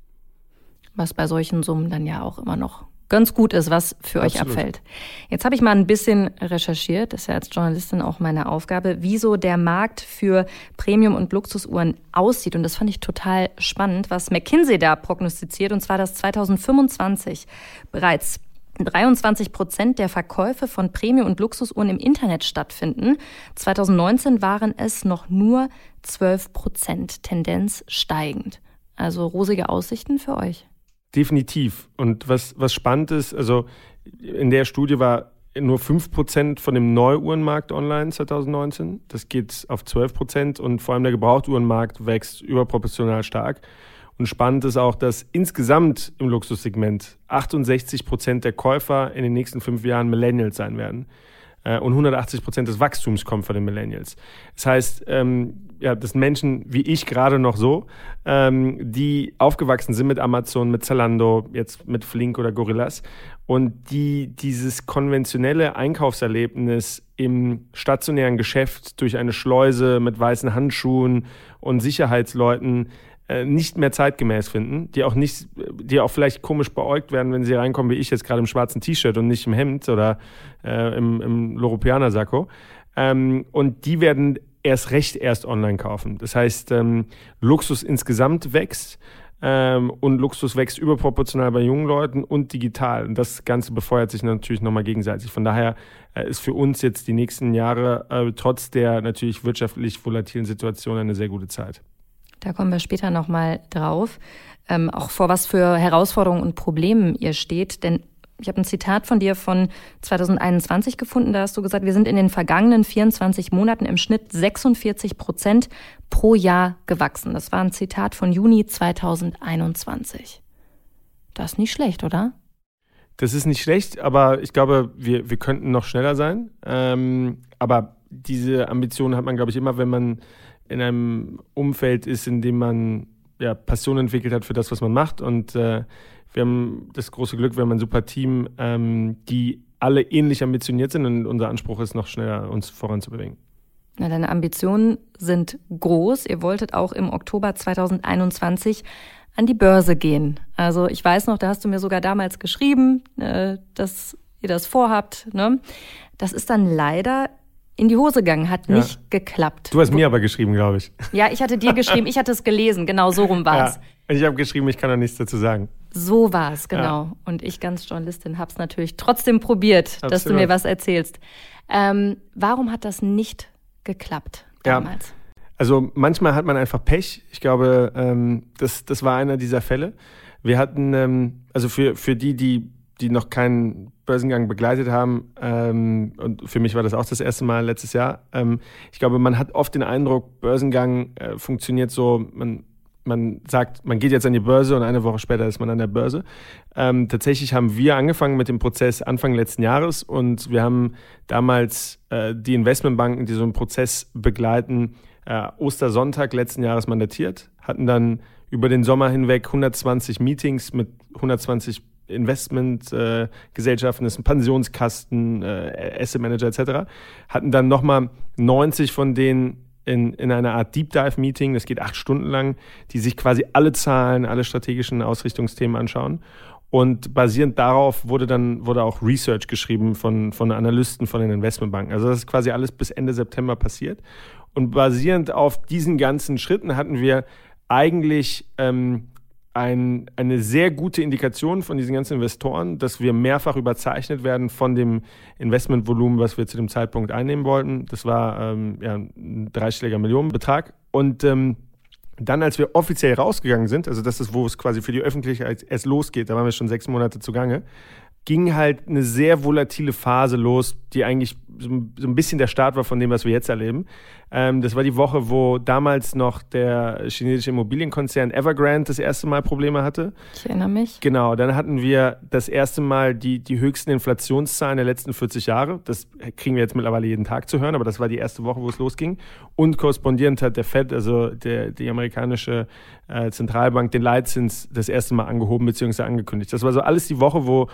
Was bei solchen Summen dann ja auch immer noch ganz gut ist, was für euch Absolut. abfällt. Jetzt habe ich mal ein bisschen recherchiert, das ist ja als Journalistin auch meine Aufgabe, wieso der Markt für Premium- und Luxusuhren aussieht. Und das fand ich total spannend, was McKinsey da prognostiziert, und zwar, dass 2025 bereits 23 Prozent der Verkäufe von Premium- und Luxusuhren im Internet stattfinden. 2019 waren es noch nur 12 Prozent, Tendenz steigend. Also rosige Aussichten für euch. Definitiv. Und was, was spannend ist, also in der Studie war nur 5% von dem Neuuhrenmarkt online 2019. Das geht auf 12% und vor allem der Gebrauchtuhrenmarkt wächst überproportional stark. Und spannend ist auch, dass insgesamt im Luxussegment 68% der Käufer in den nächsten fünf Jahren Millennials sein werden. Äh, und 180% des Wachstums kommt von den Millennials. Das heißt, ähm, ja, das sind Menschen wie ich gerade noch so, ähm, die aufgewachsen sind mit Amazon, mit Zalando, jetzt mit Flink oder Gorillas und die dieses konventionelle Einkaufserlebnis im stationären Geschäft durch eine Schleuse mit weißen Handschuhen und Sicherheitsleuten nicht mehr zeitgemäß finden, die auch nicht, die auch vielleicht komisch beäugt werden, wenn sie reinkommen, wie ich jetzt gerade im schwarzen T-Shirt und nicht im Hemd oder äh, im, im Loropianer-Sakko. Ähm, und die werden erst recht erst online kaufen. Das heißt, ähm, Luxus insgesamt wächst ähm, und Luxus wächst überproportional bei jungen Leuten und digital. Und das Ganze befeuert sich natürlich nochmal gegenseitig. Von daher äh, ist für uns jetzt die nächsten Jahre äh, trotz der natürlich wirtschaftlich volatilen Situation eine sehr gute Zeit. Da kommen wir später nochmal drauf. Ähm, auch vor was für Herausforderungen und Problemen ihr steht. Denn ich habe ein Zitat von dir von 2021 gefunden. Da hast du gesagt, wir sind in den vergangenen 24 Monaten im Schnitt 46 Prozent pro Jahr gewachsen. Das war ein Zitat von Juni 2021. Das ist nicht schlecht, oder? Das ist nicht schlecht, aber ich glaube, wir, wir könnten noch schneller sein. Ähm, aber diese Ambition hat man, glaube ich, immer, wenn man in einem Umfeld ist, in dem man ja, Passion entwickelt hat für das, was man macht. Und äh, wir haben das große Glück, wir haben ein super Team, ähm, die alle ähnlich ambitioniert sind und unser Anspruch ist, noch schneller uns voranzubewegen. Na, deine Ambitionen sind groß. Ihr wolltet auch im Oktober 2021 an die Börse gehen. Also ich weiß noch, da hast du mir sogar damals geschrieben, äh, dass ihr das vorhabt. Ne? Das ist dann leider in die Hose gegangen, hat ja. nicht geklappt. Du hast mir aber geschrieben, glaube ich. Ja, ich hatte dir geschrieben, ich hatte es gelesen, genau so rum war es. Ja, ich habe geschrieben, ich kann da nichts dazu sagen. So war es, genau. Ja. Und ich ganz Journalistin habe es natürlich trotzdem probiert, Absolut. dass du mir was erzählst. Ähm, warum hat das nicht geklappt damals? Ja. Also manchmal hat man einfach Pech. Ich glaube, ähm, das, das war einer dieser Fälle. Wir hatten, ähm, also für, für die, die die noch keinen Börsengang begleitet haben, ähm, und für mich war das auch das erste Mal letztes Jahr, ähm, ich glaube, man hat oft den Eindruck, Börsengang äh, funktioniert so, man, man sagt, man geht jetzt an die Börse und eine Woche später ist man an der Börse. Ähm, tatsächlich haben wir angefangen mit dem Prozess Anfang letzten Jahres und wir haben damals äh, die Investmentbanken, die so einen Prozess begleiten, äh, Ostersonntag letzten Jahres mandatiert, hatten dann über den Sommer hinweg 120 Meetings mit 120 Investmentgesellschaften, äh, das ist ein Pensionskasten, äh, Asset Manager etc., hatten dann nochmal 90 von denen in, in einer Art Deep Dive Meeting, das geht acht Stunden lang, die sich quasi alle Zahlen, alle strategischen Ausrichtungsthemen anschauen. Und basierend darauf wurde dann wurde auch Research geschrieben von, von Analysten von den Investmentbanken. Also das ist quasi alles bis Ende September passiert. Und basierend auf diesen ganzen Schritten hatten wir eigentlich ähm, ein, eine sehr gute Indikation von diesen ganzen Investoren, dass wir mehrfach überzeichnet werden von dem Investmentvolumen, was wir zu dem Zeitpunkt einnehmen wollten. Das war ähm, ja, ein dreistelliger Millionenbetrag. Und ähm, dann, als wir offiziell rausgegangen sind, also das ist, wo es quasi für die Öffentlichkeit erst losgeht, da waren wir schon sechs Monate zugange, ging halt eine sehr volatile Phase los, die eigentlich so ein bisschen der Start war von dem, was wir jetzt erleben. Ähm, das war die Woche, wo damals noch der chinesische Immobilienkonzern Evergrande das erste Mal Probleme hatte. Ich erinnere mich. Genau, dann hatten wir das erste Mal die, die höchsten Inflationszahlen der letzten 40 Jahre. Das kriegen wir jetzt mittlerweile jeden Tag zu hören, aber das war die erste Woche, wo es losging. Und korrespondierend hat der Fed, also der, die amerikanische äh, Zentralbank, den Leitzins das erste Mal angehoben bzw. angekündigt. Das war so alles die Woche, wo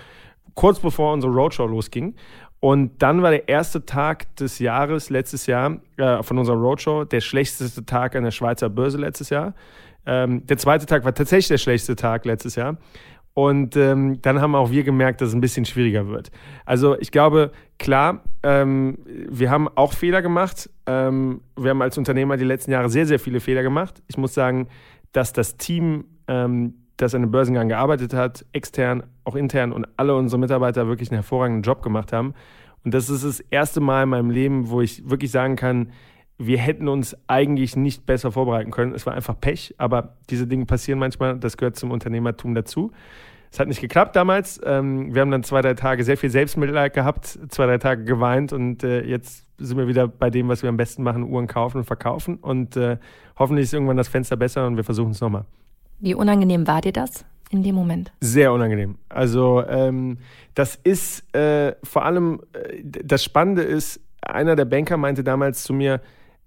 kurz bevor unsere Roadshow losging. Und dann war der erste Tag des Jahres, letztes Jahr, äh, von unserer Roadshow, der schlechteste Tag an der Schweizer Börse letztes Jahr. Ähm, der zweite Tag war tatsächlich der schlechteste Tag letztes Jahr. Und ähm, dann haben auch wir gemerkt, dass es ein bisschen schwieriger wird. Also ich glaube, klar, ähm, wir haben auch Fehler gemacht. Ähm, wir haben als Unternehmer die letzten Jahre sehr, sehr viele Fehler gemacht. Ich muss sagen, dass das Team ähm, das an dem Börsengang gearbeitet hat, extern, auch intern und alle unsere Mitarbeiter wirklich einen hervorragenden Job gemacht haben. Und das ist das erste Mal in meinem Leben, wo ich wirklich sagen kann, wir hätten uns eigentlich nicht besser vorbereiten können. Es war einfach Pech, aber diese Dinge passieren manchmal, das gehört zum Unternehmertum dazu. Es hat nicht geklappt damals. Ähm, wir haben dann zwei, drei Tage sehr viel Selbstmitleid gehabt, zwei, drei Tage geweint und äh, jetzt sind wir wieder bei dem, was wir am besten machen, Uhren kaufen und verkaufen. Und äh, hoffentlich ist irgendwann das Fenster besser und wir versuchen es nochmal. Wie unangenehm war dir das in dem Moment? Sehr unangenehm. Also ähm, das ist äh, vor allem, äh, das Spannende ist, einer der Banker meinte damals zu mir,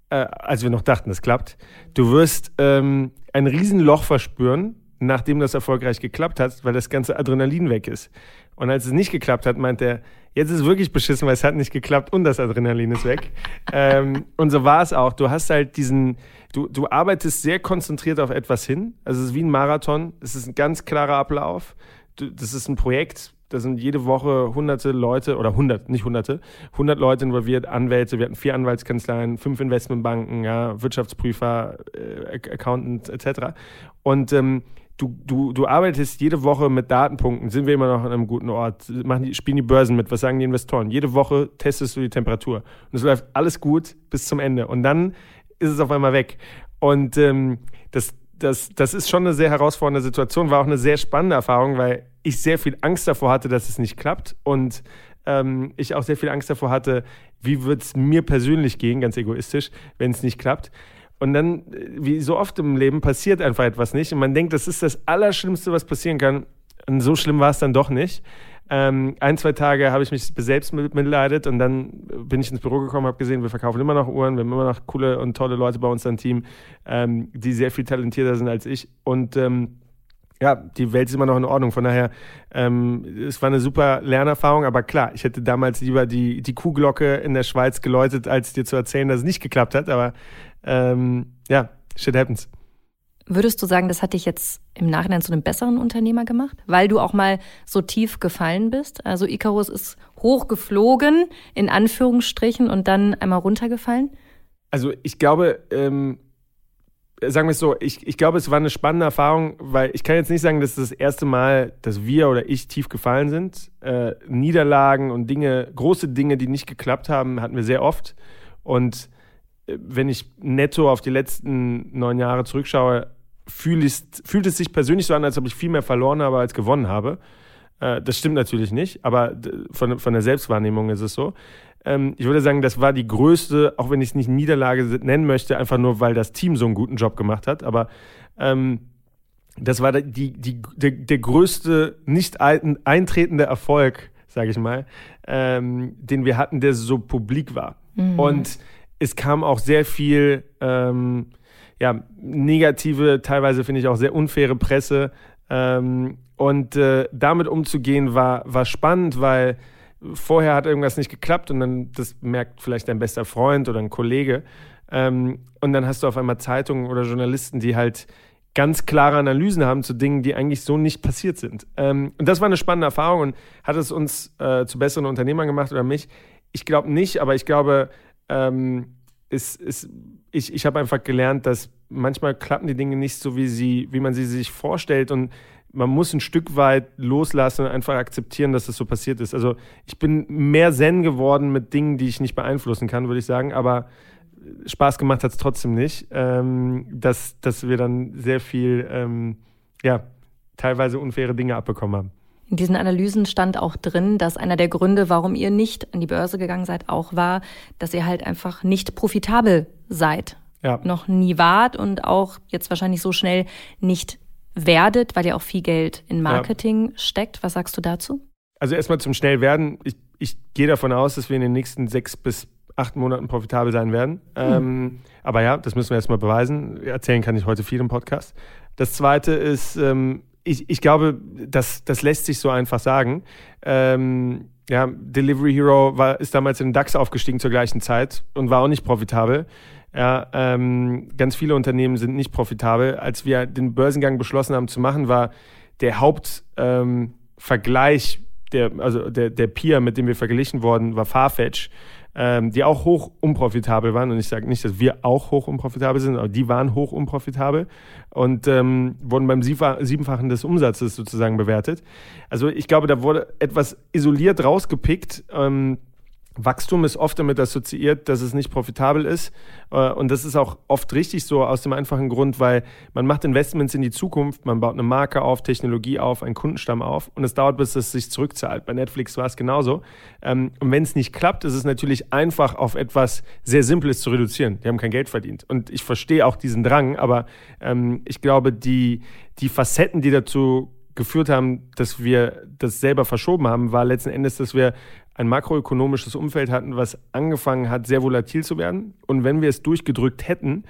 äh, als wir noch dachten, es klappt, du wirst ähm, ein Riesenloch verspüren, nachdem das erfolgreich geklappt hat, weil das ganze Adrenalin weg ist. Und als es nicht geklappt hat, meint er, jetzt ist wirklich beschissen, weil es hat nicht geklappt und das Adrenalin ist weg. ähm, und so war es auch. Du hast halt diesen, du, du arbeitest sehr konzentriert auf etwas hin. Also es ist wie ein Marathon. Es ist ein ganz klarer Ablauf. Du, das ist ein Projekt. Da sind jede Woche hunderte Leute oder hundert, nicht hunderte, hundert Leute involviert, Anwälte. Wir hatten vier Anwaltskanzleien, fünf Investmentbanken, ja, Wirtschaftsprüfer, äh, Accountants etc. Und ähm, du, du, du arbeitest jede Woche mit Datenpunkten. Sind wir immer noch an einem guten Ort? Machen die, spielen die Börsen mit? Was sagen die Investoren? Jede Woche testest du die Temperatur. Und es läuft alles gut bis zum Ende. Und dann ist es auf einmal weg. Und ähm, das, das, das ist schon eine sehr herausfordernde Situation, war auch eine sehr spannende Erfahrung, weil ich sehr viel Angst davor hatte, dass es nicht klappt. Und ähm, ich auch sehr viel Angst davor hatte, wie wird es mir persönlich gehen, ganz egoistisch, wenn es nicht klappt. Und dann, wie so oft im Leben, passiert einfach etwas nicht. Und man denkt, das ist das Allerschlimmste, was passieren kann. Und so schlimm war es dann doch nicht. Ähm, ein, zwei Tage habe ich mich selbst mitleidet und dann bin ich ins Büro gekommen, habe gesehen, wir verkaufen immer noch Uhren, wir haben immer noch coole und tolle Leute bei uns im Team, ähm, die sehr viel talentierter sind als ich. Und ähm, ja, die Welt ist immer noch in Ordnung. Von daher, ähm, es war eine super Lernerfahrung, aber klar, ich hätte damals lieber die, die Kuhglocke in der Schweiz geläutet, als dir zu erzählen, dass es nicht geklappt hat. Aber ähm, ja, shit happens. Würdest du sagen, das hat dich jetzt im Nachhinein zu einem besseren Unternehmer gemacht, weil du auch mal so tief gefallen bist? Also Icarus ist hochgeflogen, in Anführungsstrichen, und dann einmal runtergefallen? Also ich glaube, ähm, sagen wir es so, ich, ich glaube, es war eine spannende Erfahrung, weil ich kann jetzt nicht sagen, dass das erste Mal, dass wir oder ich tief gefallen sind. Äh, Niederlagen und Dinge, große Dinge, die nicht geklappt haben, hatten wir sehr oft. Und äh, wenn ich netto auf die letzten neun Jahre zurückschaue, fühl fühlt es sich persönlich so an, als ob ich viel mehr verloren habe als gewonnen habe. Äh, das stimmt natürlich nicht, aber von, von der Selbstwahrnehmung ist es so. Ähm, ich würde sagen, das war die größte, auch wenn ich es nicht Niederlage nennen möchte, einfach nur, weil das Team so einen guten Job gemacht hat. Aber ähm, das war die, die, der, der größte nicht eintretende Erfolg, sage ich mal, ähm, den wir hatten, der so publik war. Mhm. Und es kam auch sehr viel ähm, ja, negative, teilweise finde ich auch sehr unfaire Presse. Ähm, und äh, damit umzugehen war, war spannend, weil vorher hat irgendwas nicht geklappt und dann das merkt vielleicht dein bester Freund oder ein Kollege. Ähm, und dann hast du auf einmal Zeitungen oder Journalisten, die halt ganz klare Analysen haben zu Dingen, die eigentlich so nicht passiert sind. Ähm, und das war eine spannende Erfahrung und hat es uns äh, zu besseren Unternehmern gemacht oder mich? Ich glaube nicht, aber ich glaube, ähm, es, es, ich, ich habe einfach gelernt, dass manchmal klappen die Dinge nicht so, wie, sie, wie man sie sich vorstellt und man muss ein Stück weit loslassen und einfach akzeptieren, dass das so passiert ist. Also ich bin mehr Zen geworden mit Dingen, die ich nicht beeinflussen kann, würde ich sagen, aber Spaß gemacht hat es trotzdem nicht, ähm, dass, dass wir dann sehr viel, ähm, ja, teilweise unfaire Dinge abbekommen haben. In diesen Analysen stand auch drin, dass einer der Gründe, warum ihr nicht an die Börse gegangen seid, auch war, dass ihr halt einfach nicht profitabel seid. Ja. Noch nie wart und auch jetzt wahrscheinlich so schnell nicht werdet, weil ja auch viel Geld in Marketing ja. steckt. Was sagst du dazu? Also erstmal zum Schnellwerden. Ich, ich gehe davon aus, dass wir in den nächsten sechs bis acht Monaten profitabel sein werden. Hm. Ähm, aber ja, das müssen wir erstmal beweisen. Erzählen kann ich heute viel im Podcast. Das zweite ist, ähm, ich, ich glaube, das, das lässt sich so einfach sagen. Ähm, ja, Delivery Hero war, ist damals in den DAX aufgestiegen zur gleichen Zeit und war auch nicht profitabel. Ja, ähm, ganz viele Unternehmen sind nicht profitabel. Als wir den Börsengang beschlossen haben zu machen, war der Hauptvergleich, ähm, der, also der, der Peer, mit dem wir verglichen worden, war Farfetch ähm, die auch hoch unprofitabel waren. Und ich sage nicht, dass wir auch hoch unprofitabel sind, aber die waren hoch unprofitabel und ähm, wurden beim Siebenfachen des Umsatzes sozusagen bewertet. Also ich glaube, da wurde etwas isoliert rausgepickt. Ähm, Wachstum ist oft damit assoziiert, dass es nicht profitabel ist. Äh, und das ist auch oft richtig so aus dem einfachen Grund, weil man macht Investments in die Zukunft, man baut eine Marke auf, Technologie auf, einen Kundenstamm auf und es dauert, bis es sich zurückzahlt. Bei Netflix war es genauso. Ähm, und wenn es nicht klappt, ist es natürlich einfach auf etwas sehr Simples zu reduzieren. Die haben kein Geld verdient. Und ich verstehe auch diesen Drang, aber ähm, ich glaube, die, die Facetten, die dazu geführt haben, dass wir das selber verschoben haben, war letzten Endes, dass wir ein makroökonomisches Umfeld hatten, was angefangen hat, sehr volatil zu werden. Und wenn wir es durchgedrückt hätten,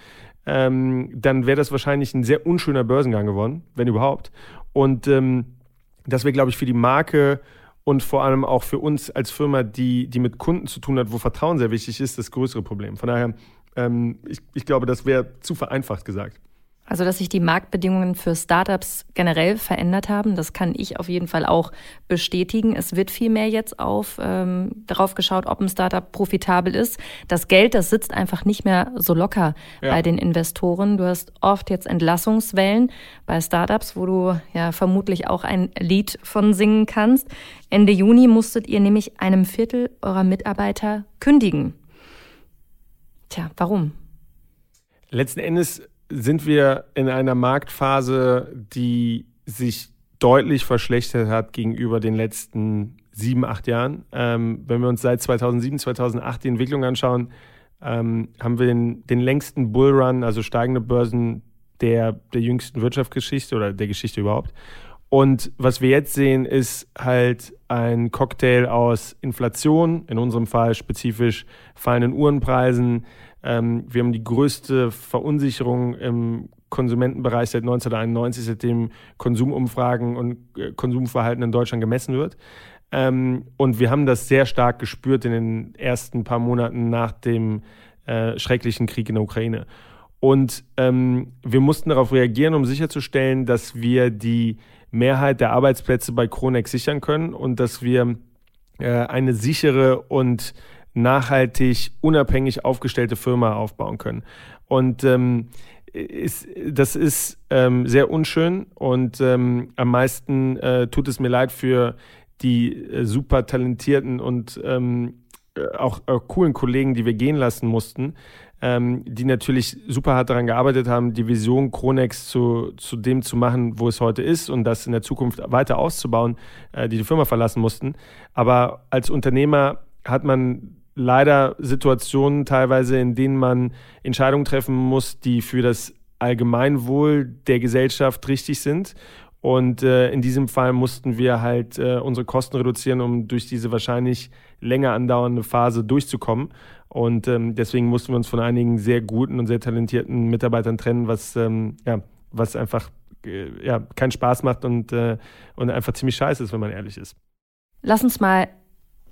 ähm, dann wäre das wahrscheinlich ein sehr unschöner Börsengang geworden, wenn überhaupt. Und ähm, das wäre, glaube ich, für die Marke und vor allem auch für uns als Firma, die, die mit Kunden zu tun hat, wo Vertrauen sehr wichtig ist, das größere Problem. Von daher, ähm, ich, ich glaube, das wäre zu vereinfacht gesagt. Also, dass sich die Marktbedingungen für Startups generell verändert haben, das kann ich auf jeden Fall auch bestätigen. Es wird viel mehr jetzt auf ähm, darauf geschaut, ob ein Startup profitabel ist. Das Geld, das sitzt einfach nicht mehr so locker ja. bei den Investoren. Du hast oft jetzt Entlassungswellen bei Startups, wo du ja vermutlich auch ein Lied von singen kannst. Ende Juni musstet ihr nämlich einem Viertel eurer Mitarbeiter kündigen. Tja, warum? Letzten Endes sind wir in einer Marktphase, die sich deutlich verschlechtert hat gegenüber den letzten sieben, acht Jahren. Ähm, wenn wir uns seit 2007, 2008 die Entwicklung anschauen, ähm, haben wir den, den längsten Bullrun, also steigende Börsen der, der jüngsten Wirtschaftsgeschichte oder der Geschichte überhaupt. Und was wir jetzt sehen, ist halt ein Cocktail aus Inflation, in unserem Fall spezifisch fallenden Uhrenpreisen. Ähm, wir haben die größte Verunsicherung im Konsumentenbereich seit 1991, seitdem Konsumumfragen und äh, Konsumverhalten in Deutschland gemessen wird. Ähm, und wir haben das sehr stark gespürt in den ersten paar Monaten nach dem äh, schrecklichen Krieg in der Ukraine. Und ähm, wir mussten darauf reagieren, um sicherzustellen, dass wir die Mehrheit der Arbeitsplätze bei Kronex sichern können und dass wir äh, eine sichere und nachhaltig unabhängig aufgestellte Firma aufbauen können. Und ähm, ist, das ist ähm, sehr unschön und ähm, am meisten äh, tut es mir leid für die äh, super talentierten und ähm, äh, auch, auch, coolen Kollegen, die wir gehen lassen mussten, ähm, die natürlich super hart daran gearbeitet haben, die Vision Kronex zu, zu dem zu machen, wo es heute ist und das in der Zukunft weiter auszubauen, äh, die die Firma verlassen mussten. Aber als Unternehmer hat man leider Situationen teilweise, in denen man Entscheidungen treffen muss, die für das Allgemeinwohl der Gesellschaft richtig sind. Und äh, in diesem Fall mussten wir halt äh, unsere Kosten reduzieren, um durch diese wahrscheinlich länger andauernde Phase durchzukommen. Und ähm, deswegen mussten wir uns von einigen sehr guten und sehr talentierten Mitarbeitern trennen, was, ähm, ja, was einfach äh, ja, keinen Spaß macht und, äh, und einfach ziemlich scheiße ist, wenn man ehrlich ist. Lass uns mal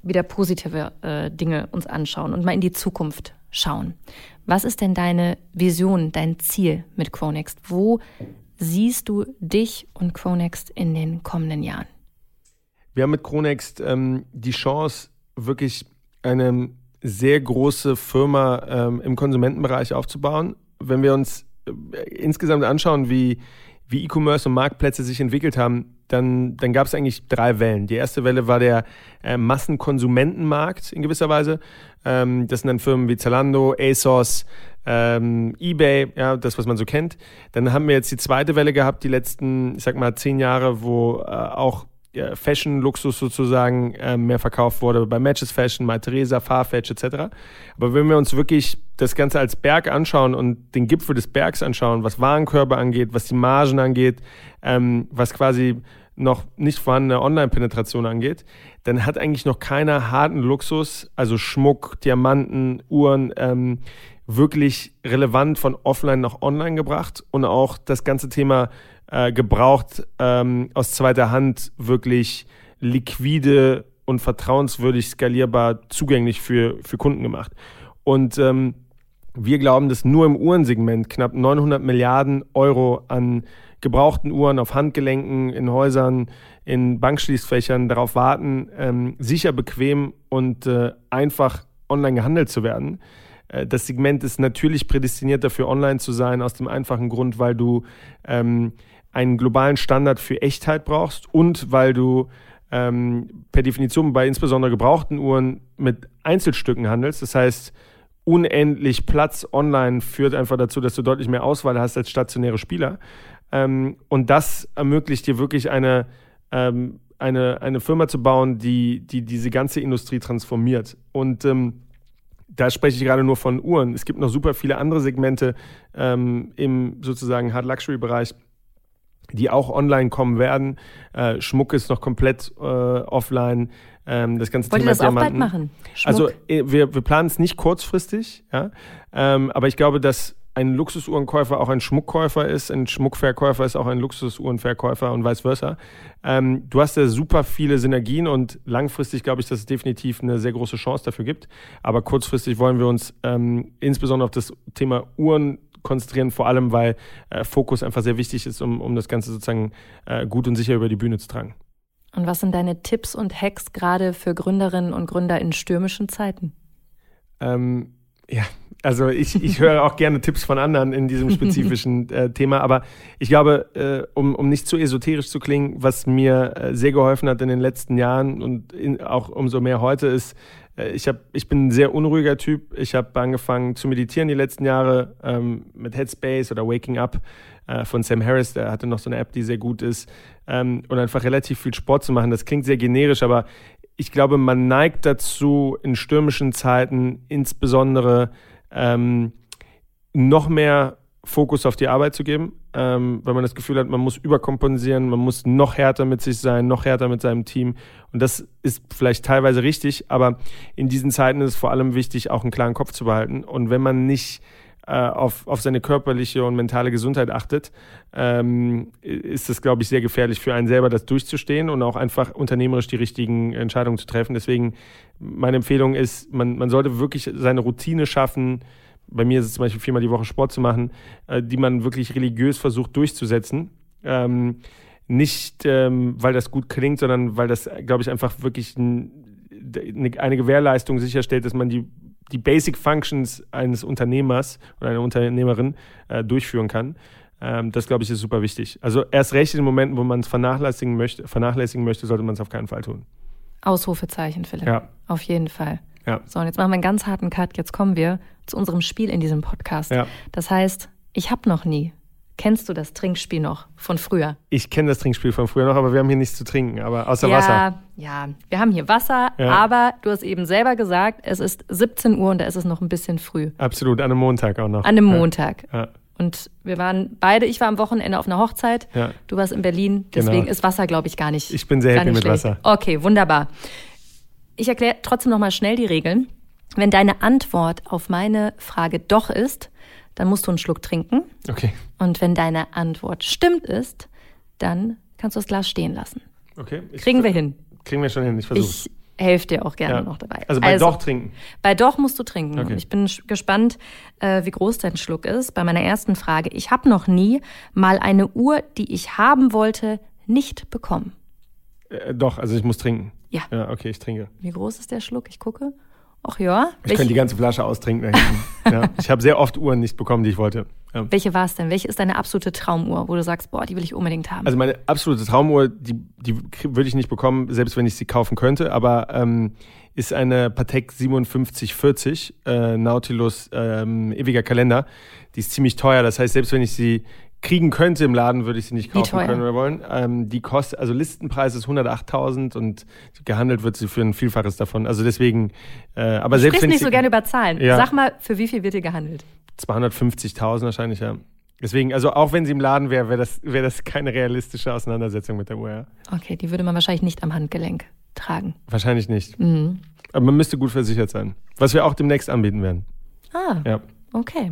wieder positive äh, Dinge uns anschauen und mal in die Zukunft schauen. Was ist denn deine Vision, dein Ziel mit Chronext? Wo siehst du dich und Chronext in den kommenden Jahren? Wir haben mit Chronext ähm, die Chance, wirklich eine sehr große Firma ähm, im Konsumentenbereich aufzubauen. Wenn wir uns äh, insgesamt anschauen, wie, wie E-Commerce und Marktplätze sich entwickelt haben, dann, dann gab es eigentlich drei Wellen. Die erste Welle war der äh, Massenkonsumentenmarkt in gewisser Weise. Ähm, das sind dann Firmen wie Zalando, ASOS, ähm, eBay, ja, das, was man so kennt. Dann haben wir jetzt die zweite Welle gehabt, die letzten, ich sag mal, zehn Jahre, wo äh, auch Fashion-Luxus sozusagen äh, mehr verkauft wurde, bei Matches Fashion, Malteser, Farfetch etc. Aber wenn wir uns wirklich das Ganze als Berg anschauen und den Gipfel des Bergs anschauen, was Warenkörbe angeht, was die Margen angeht, ähm, was quasi noch nicht vorhandene Online-Penetration angeht, dann hat eigentlich noch keiner harten Luxus, also Schmuck, Diamanten, Uhren, ähm, wirklich relevant von offline nach online gebracht und auch das ganze Thema äh, gebraucht ähm, aus zweiter Hand wirklich liquide und vertrauenswürdig skalierbar zugänglich für, für Kunden gemacht. Und ähm, wir glauben, dass nur im Uhrensegment knapp 900 Milliarden Euro an gebrauchten Uhren auf Handgelenken, in Häusern, in Bankschließfächern darauf warten, ähm, sicher, bequem und äh, einfach online gehandelt zu werden. Äh, das Segment ist natürlich prädestiniert dafür, online zu sein, aus dem einfachen Grund, weil du ähm, einen globalen Standard für Echtheit brauchst und weil du ähm, per Definition bei insbesondere gebrauchten Uhren mit Einzelstücken handelst. Das heißt, unendlich Platz online führt einfach dazu, dass du deutlich mehr Auswahl hast als stationäre Spieler. Ähm, und das ermöglicht dir wirklich eine, ähm, eine, eine Firma zu bauen, die, die diese ganze Industrie transformiert. Und ähm, da spreche ich gerade nur von Uhren. Es gibt noch super viele andere Segmente ähm, im sozusagen Hard Luxury Bereich, die auch online kommen werden. Äh, Schmuck ist noch komplett äh, offline. Ähm, das ganze Wollt Thema ihr das Diamanten. auch bald machen? Schmuck? Also äh, wir, wir planen es nicht kurzfristig, ja. Ähm, aber ich glaube, dass ein Luxusuhrenkäufer auch ein Schmuckkäufer ist, ein Schmuckverkäufer ist auch ein Luxusuhrenverkäufer und vice versa. Ähm, du hast ja super viele Synergien und langfristig glaube ich, dass es definitiv eine sehr große Chance dafür gibt. Aber kurzfristig wollen wir uns ähm, insbesondere auf das Thema Uhren konzentrieren, vor allem weil äh, Fokus einfach sehr wichtig ist, um, um das Ganze sozusagen äh, gut und sicher über die Bühne zu tragen. Und was sind deine Tipps und Hacks gerade für Gründerinnen und Gründer in stürmischen Zeiten? Ähm, ja, also ich, ich höre auch gerne Tipps von anderen in diesem spezifischen äh, Thema, aber ich glaube, äh, um, um nicht zu esoterisch zu klingen, was mir äh, sehr geholfen hat in den letzten Jahren und in, auch umso mehr heute ist, ich, hab, ich bin ein sehr unruhiger Typ. Ich habe angefangen zu meditieren die letzten Jahre ähm, mit Headspace oder Waking Up äh, von Sam Harris. Der hatte noch so eine App, die sehr gut ist. Ähm, und einfach relativ viel Sport zu machen. Das klingt sehr generisch, aber ich glaube, man neigt dazu, in stürmischen Zeiten insbesondere ähm, noch mehr Fokus auf die Arbeit zu geben, ähm, weil man das Gefühl hat, man muss überkompensieren, man muss noch härter mit sich sein, noch härter mit seinem Team. Und das ist vielleicht teilweise richtig, aber in diesen Zeiten ist es vor allem wichtig, auch einen klaren Kopf zu behalten. Und wenn man nicht äh, auf, auf seine körperliche und mentale Gesundheit achtet, ähm, ist es, glaube ich, sehr gefährlich für einen selber, das durchzustehen und auch einfach unternehmerisch die richtigen Entscheidungen zu treffen. Deswegen meine Empfehlung ist, man, man sollte wirklich seine Routine schaffen, bei mir ist es zum Beispiel viermal die Woche Sport zu machen, äh, die man wirklich religiös versucht durchzusetzen. Ähm, nicht, ähm, weil das gut klingt, sondern weil das, glaube ich, einfach wirklich ein, eine Gewährleistung sicherstellt, dass man die, die Basic Functions eines Unternehmers oder einer Unternehmerin äh, durchführen kann. Ähm, das, glaube ich, ist super wichtig. Also erst recht in den Momenten, wo man es vernachlässigen möchte, vernachlässigen möchte, sollte man es auf keinen Fall tun. Ausrufezeichen, Philipp. Ja. Auf jeden Fall. Ja. So, und jetzt machen wir einen ganz harten Cut. Jetzt kommen wir zu unserem Spiel in diesem Podcast. Ja. Das heißt, ich habe noch nie. Kennst du das Trinkspiel noch von früher? Ich kenne das Trinkspiel von früher noch, aber wir haben hier nichts zu trinken, aber außer ja, Wasser. Ja, wir haben hier Wasser, Ja. aber du hast eben selber gesagt, es ist 17 Uhr und da ist es noch ein bisschen früh. Absolut, an einem Montag auch noch. An einem. Montag. Ja. Und wir waren beide, ich war am Wochenende auf einer Hochzeit, Ja. du warst in Berlin, deswegen Genau. ist Wasser, glaube ich, gar nicht. Ich bin sehr happy mit schlecht. Wasser. Okay, wunderbar. Ich erkläre trotzdem nochmal schnell die Regeln. Wenn deine Antwort auf meine Frage doch ist, dann musst du einen Schluck trinken. Okay, Und wenn deine Antwort stimmt ist, dann kannst du das Glas stehen lassen. okay. Kriegen wir hin. Kriegen wir schon hin, ich versuch's. Ich helfe dir auch gerne Ja. noch dabei. Also bei doch trinken. Bei doch musst du trinken. Okay. Und ich bin gespannt, äh, wie groß dein Schluck ist. Bei meiner ersten Frage. Ich habe noch nie mal eine Uhr, die ich haben wollte, nicht bekommen. Äh, doch, also ich muss trinken. Ja. Ja, okay, ich trinke. Wie groß ist der Schluck? Ich gucke. Ach ja. Ich könnte die ganze Flasche austrinken ja. Ich habe sehr oft Uhren nicht bekommen, die ich wollte. Ja. welche war es denn? Welche ist deine absolute Traumuhr, wo du sagst, boah, die will ich unbedingt haben? Also meine absolute Traumuhr, die, die würde ich nicht bekommen, selbst wenn ich sie kaufen könnte, aber ähm, ist eine Patek 5740 äh, Nautilus ähm, ewiger Kalender. Die ist ziemlich teuer, das heißt, selbst wenn ich sie kriegen könnte im Laden, würde ich sie nicht kaufen können oder wollen. Ähm, die kostet, also Listenpreis ist 108.000 und gehandelt wird sie für ein Vielfaches davon. Also deswegen, äh, aber du selbst sprichst wenn nicht ich so gerne über Zahlen. Ja. Sag mal, für wie viel wird hier gehandelt? 250.000 wahrscheinlich, ja. Deswegen, also auch wenn sie im Laden wäre, wäre das, wäre das keine realistische Auseinandersetzung mit der Uhr. Ja. Okay, die würde man wahrscheinlich nicht am Handgelenk tragen. Wahrscheinlich nicht. Mhm. Aber man müsste gut versichert sein. Was wir auch demnächst anbieten werden. Ah, Ja, okay.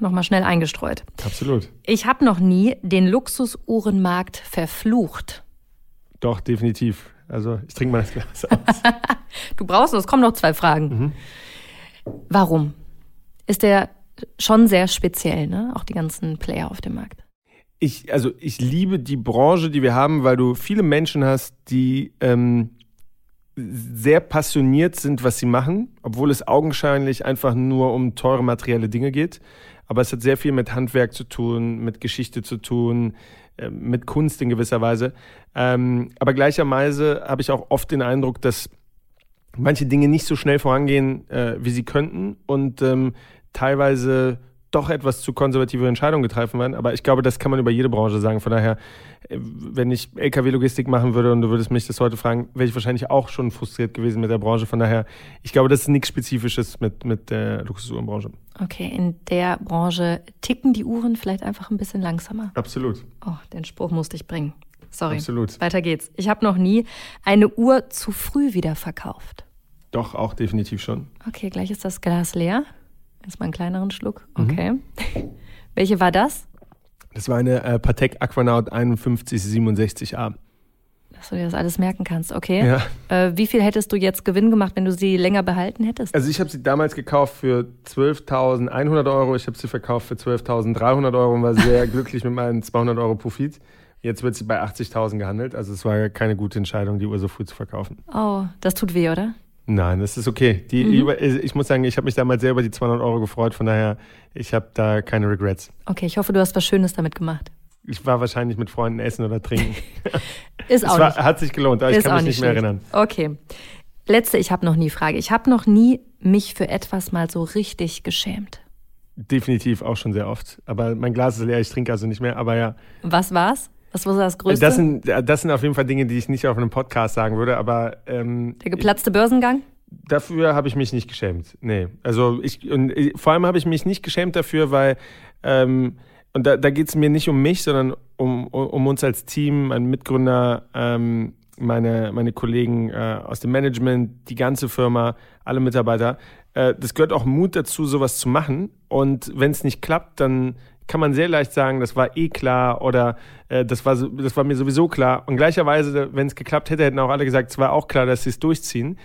Nochmal schnell eingestreut. absolut. Ich habe noch nie den Luxusuhrenmarkt verflucht. Doch, definitiv. Also ich trinke mal das Glas aus. Du brauchst, es kommen noch zwei Fragen. Mhm. Warum? Ist der schon sehr speziell, ne? Auch die ganzen Player auf dem Markt. Ich, also ich liebe die Branche, die wir haben, weil du viele Menschen hast, die ähm, sehr passioniert sind, was sie machen, obwohl es augenscheinlich einfach nur um teure materielle Dinge geht. Aber es hat sehr viel mit Handwerk zu tun, mit Geschichte zu tun, äh, mit Kunst in gewisser Weise. Ähm, aber gleicherweise habe ich auch oft den Eindruck, dass manche Dinge nicht so schnell vorangehen, äh, wie sie könnten und ähm, teilweise doch etwas zu konservative Entscheidungen getroffen werden. Aber ich glaube, das kann man über jede Branche sagen. Von daher, äh, wenn ich LKW-Logistik machen würde und du würdest mich das heute fragen, wäre ich wahrscheinlich auch schon frustriert gewesen mit der Branche. Von daher, ich glaube, das ist nichts Spezifisches mit, mit der Luxusuhrenbranche. Okay, in der Branche ticken die Uhren vielleicht einfach ein bisschen langsamer. Absolut. Oh, den Spruch musste ich bringen. Sorry. Absolut. Weiter geht's. Ich habe noch nie eine Uhr zu früh wieder verkauft. Doch, auch definitiv schon. Okay, gleich ist das Glas leer. Erstmal einen kleineren Schluck. Mhm. Okay. Welche war das? Das war eine äh, Patek Aquanaut 5167A. Dass du dir das alles merken kannst. Okay. Ja. Äh, wie viel hättest du jetzt Gewinn gemacht, wenn du sie länger behalten hättest? Also ich habe sie damals gekauft für 12.100 Euro. Ich habe sie verkauft für 12.300 Euro und war sehr glücklich mit meinen 200 Euro Profit. Jetzt wird sie bei 80.000 gehandelt. Also es war keine gute Entscheidung, die Uhr so früh zu verkaufen. Oh, das tut weh, oder? Nein, das ist okay. Die, über, ich muss sagen, ich habe mich damals sehr über die 200 Euro gefreut. Von daher, ich habe da keine Regrets. Okay, ich hoffe, du hast was Schönes damit gemacht. Ich war wahrscheinlich mit Freunden essen oder trinken. Ist es auch war, nicht. hat sich gelohnt, aber ich ist kann auch mich nicht mehr schlecht. erinnern. Okay. Letzte, ich habe noch nie Frage. Ich habe noch nie mich für etwas mal so richtig geschämt. Definitiv auch schon sehr oft. Aber mein Glas ist leer, ich trinke also nicht mehr. Aber ja, Was war's? Was war das Größte? das sind, das sind auf jeden Fall Dinge, die ich nicht auf einem Podcast sagen würde. Aber ähm, Der geplatzte Börsengang? dafür habe ich mich nicht geschämt. Nee. Also ich und ich- vor allem habe ich mich nicht geschämt dafür, weil Ähm, und da, da geht es mir nicht um mich, sondern um, um uns als Team, mein Mitgründer, ähm, meine, meine Kollegen äh, aus dem Management, die ganze Firma, alle Mitarbeiter. Äh, das gehört auch Mut dazu, sowas zu machen. Und wenn es nicht klappt, dann kann man sehr leicht sagen, das war eh klar oder äh, das, war, das war mir sowieso klar. Und gleicherweise, wenn es geklappt hätte, hätten auch alle gesagt, es war auch klar, dass sie es durchziehen.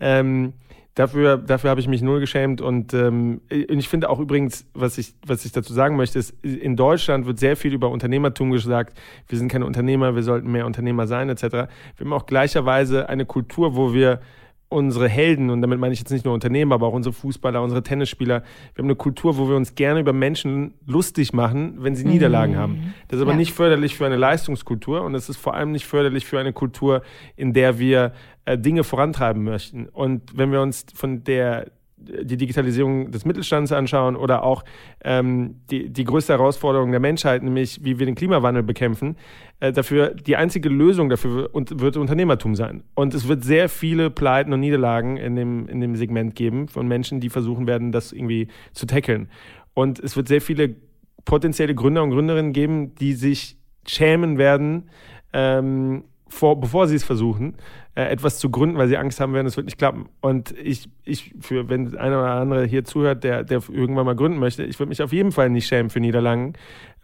Ähm, dafür dafür habe ich mich null geschämt. Und ähm, ich finde auch übrigens, was ich, was ich dazu sagen möchte, ist, in Deutschland wird sehr viel über Unternehmertum gesagt. Wir sind keine Unternehmer, wir sollten mehr Unternehmer sein, etc. Wir haben auch gleicherweise eine Kultur, wo wir unsere Helden, und damit meine ich jetzt nicht nur Unternehmer, aber auch unsere Fußballer, unsere Tennisspieler, wir haben eine Kultur, wo wir uns gerne über Menschen lustig machen, wenn sie mhm. Niederlagen haben. Das ist aber ja. nicht förderlich für eine Leistungskultur und es ist vor allem nicht förderlich für eine Kultur, in der wir äh, Dinge vorantreiben möchten. Und wenn wir uns von der die Digitalisierung des Mittelstands anschauen oder auch ähm, die, die größte Herausforderung der Menschheit, nämlich wie wir den Klimawandel bekämpfen, äh, dafür die einzige Lösung dafür wird Unternehmertum sein. Und es wird sehr viele Pleiten und Niederlagen in dem, in dem Segment geben von Menschen, die versuchen werden, das irgendwie zu tackeln. Und es wird sehr viele potenzielle Gründer und Gründerinnen geben, die sich schämen werden, ähm, vor, bevor sie es versuchen, äh, etwas zu gründen, weil sie Angst haben werden, es wird nicht klappen. Und ich, ich für, wenn einer oder andere hier zuhört, der, der irgendwann mal gründen möchte, ich würde mich auf jeden Fall nicht schämen für Niederlagen,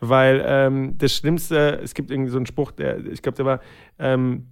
weil ähm, das Schlimmste, es gibt irgendwie so einen Spruch, der, ich glaube, der war, ähm,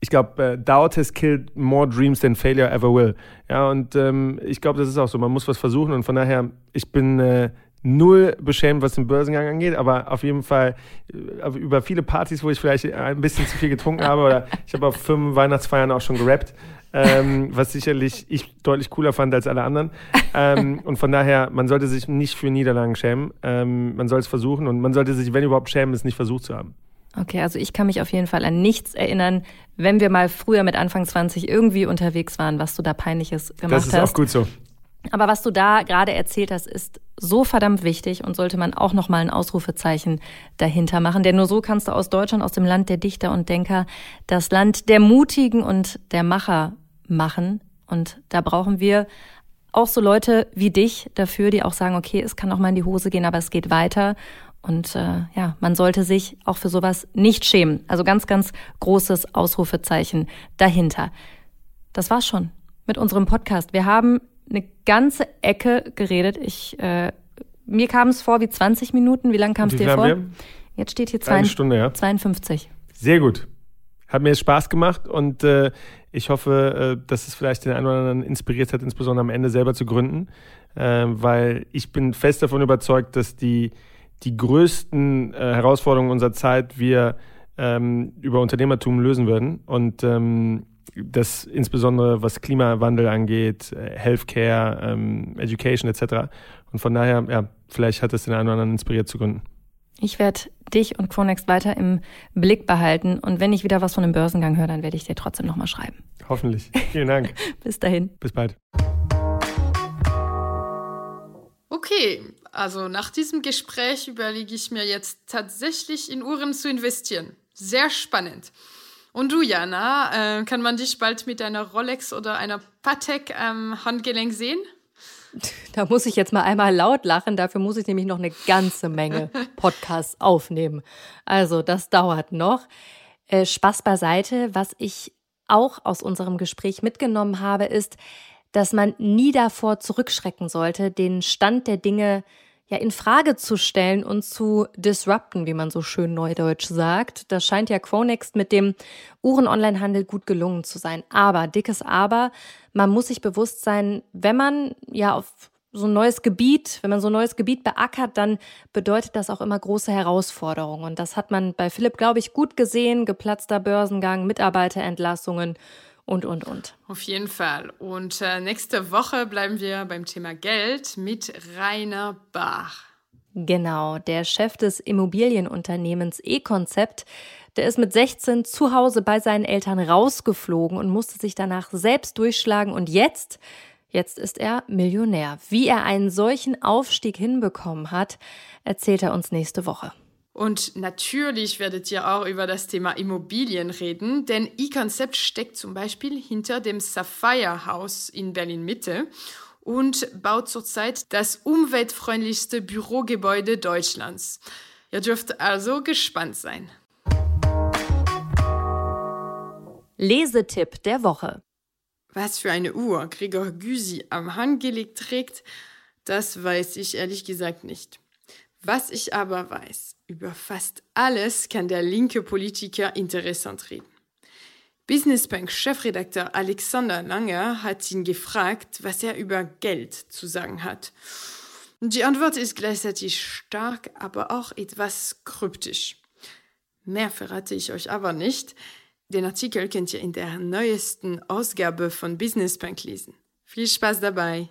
ich glaube, äh, Doubt has killed more dreams than failure ever will. Ja, und ähm, ich glaube, das ist auch so. Man muss was versuchen und von daher, ich bin äh, null beschämt, was den Börsengang angeht, aber auf jeden Fall äh, über viele Partys, wo ich vielleicht ein bisschen zu viel getrunken habe oder ich habe auf fünf Weihnachtsfeiern auch schon gerappt, ähm, was sicherlich ich deutlich cooler fand als alle anderen. Ähm, und von daher, man sollte sich nicht für Niederlagen schämen. Ähm, man soll es versuchen und man sollte sich, wenn überhaupt, schämen, es nicht versucht zu haben. Okay, also ich kann mich auf jeden Fall an nichts erinnern, wenn wir mal früher mit Anfang 20 irgendwie unterwegs waren, was du da peinliches gemacht hast. Das ist hast. auch gut so. Aber was du da gerade erzählt hast, ist so verdammt wichtig und sollte man auch nochmal ein Ausrufezeichen dahinter machen. Denn nur so kannst du aus Deutschland, aus dem Land der Dichter und Denker, das Land der Mutigen und der Macher machen. Und da brauchen wir auch so Leute wie dich dafür, die auch sagen, okay, es kann auch mal in die Hose gehen, aber es geht weiter. Und äh, ja, man sollte sich auch für sowas nicht schämen. Also ganz, ganz großes Ausrufezeichen dahinter. Das war's schon mit unserem Podcast. Wir haben eine ganze Ecke geredet. Ich, äh, mir kam es vor wie 20 Minuten. Wie lange kam es dir vor? Wir? Jetzt steht hier zwei, Stunde, ja. 52. Sehr gut. Hat mir Spaß gemacht und äh, ich hoffe, äh, dass es vielleicht den einen oder anderen inspiriert hat, insbesondere am Ende selber zu gründen, äh, weil ich bin fest davon überzeugt, dass die, die größten äh, Herausforderungen unserer Zeit wir ähm, über Unternehmertum lösen würden und ähm, das insbesondere was Klimawandel angeht, äh, Healthcare, ähm, Education etc. Und von daher, ja, vielleicht hat es den einen oder anderen inspiriert zu gründen. Ich werde dich und Chronext weiter im Blick behalten und wenn ich wieder was von dem Börsengang höre, dann werde ich dir trotzdem nochmal schreiben. Hoffentlich. Vielen Dank. Bis dahin. Bis bald. Okay, also nach diesem Gespräch überlege ich mir jetzt tatsächlich in Uhren zu investieren. Sehr spannend. Und du, Jana, äh, kann man dich bald mit einer Rolex oder einer Patek am Handgelenk sehen? Da muss ich jetzt mal einmal laut lachen. Dafür muss ich nämlich noch eine ganze Menge Podcasts aufnehmen. Also, das dauert noch. Äh, Spaß beiseite. Was ich auch aus unserem Gespräch mitgenommen habe, ist, dass man nie davor zurückschrecken sollte, den Stand der Dinge ja in Frage zu stellen und zu disrupten, wie man so schön neudeutsch sagt. Das scheint ja Quonext mit dem Uhren-Online-Handel gut gelungen zu sein. Aber, dickes Aber, man muss sich bewusst sein, wenn man ja auf so ein neues Gebiet, wenn man so ein neues Gebiet beackert, dann bedeutet das auch immer große Herausforderungen. Und das hat man bei Philipp, glaube ich, gut gesehen. Geplatzter Börsengang, Mitarbeiterentlassungen und, und, und. Auf jeden Fall. Und äh, nächste Woche bleiben wir beim Thema Geld mit Rainer Bach. Genau, der Chef des Immobilienunternehmens E-Konzept, der ist mit 16 zu Hause bei seinen Eltern rausgeflogen und musste sich danach selbst durchschlagen und jetzt, jetzt ist er Millionär. Wie er einen solchen Aufstieg hinbekommen hat, erzählt er uns nächste Woche. Und natürlich werdet ihr auch über das Thema Immobilien reden, denn E-Concept steckt zum Beispiel hinter dem Sapphire House in Berlin Mitte. und baut zurzeit das umweltfreundlichste Bürogebäude Deutschlands. Ihr dürft also gespannt sein. Lesetipp der Woche. Was für eine Uhr Gregor Gysi am Handgelenk trägt, das weiß ich ehrlich gesagt nicht. Was ich aber weiß, über fast alles kann der linke Politiker interessant reden. Businessbank-Chefredakteur Alexander Langer hat ihn gefragt, was er über Geld zu sagen hat. Die Antwort ist gleichzeitig stark, aber auch etwas kryptisch. Mehr verrate ich euch aber nicht. Den Artikel könnt ihr in der neuesten Ausgabe von Business Bank lesen. Viel Spaß dabei!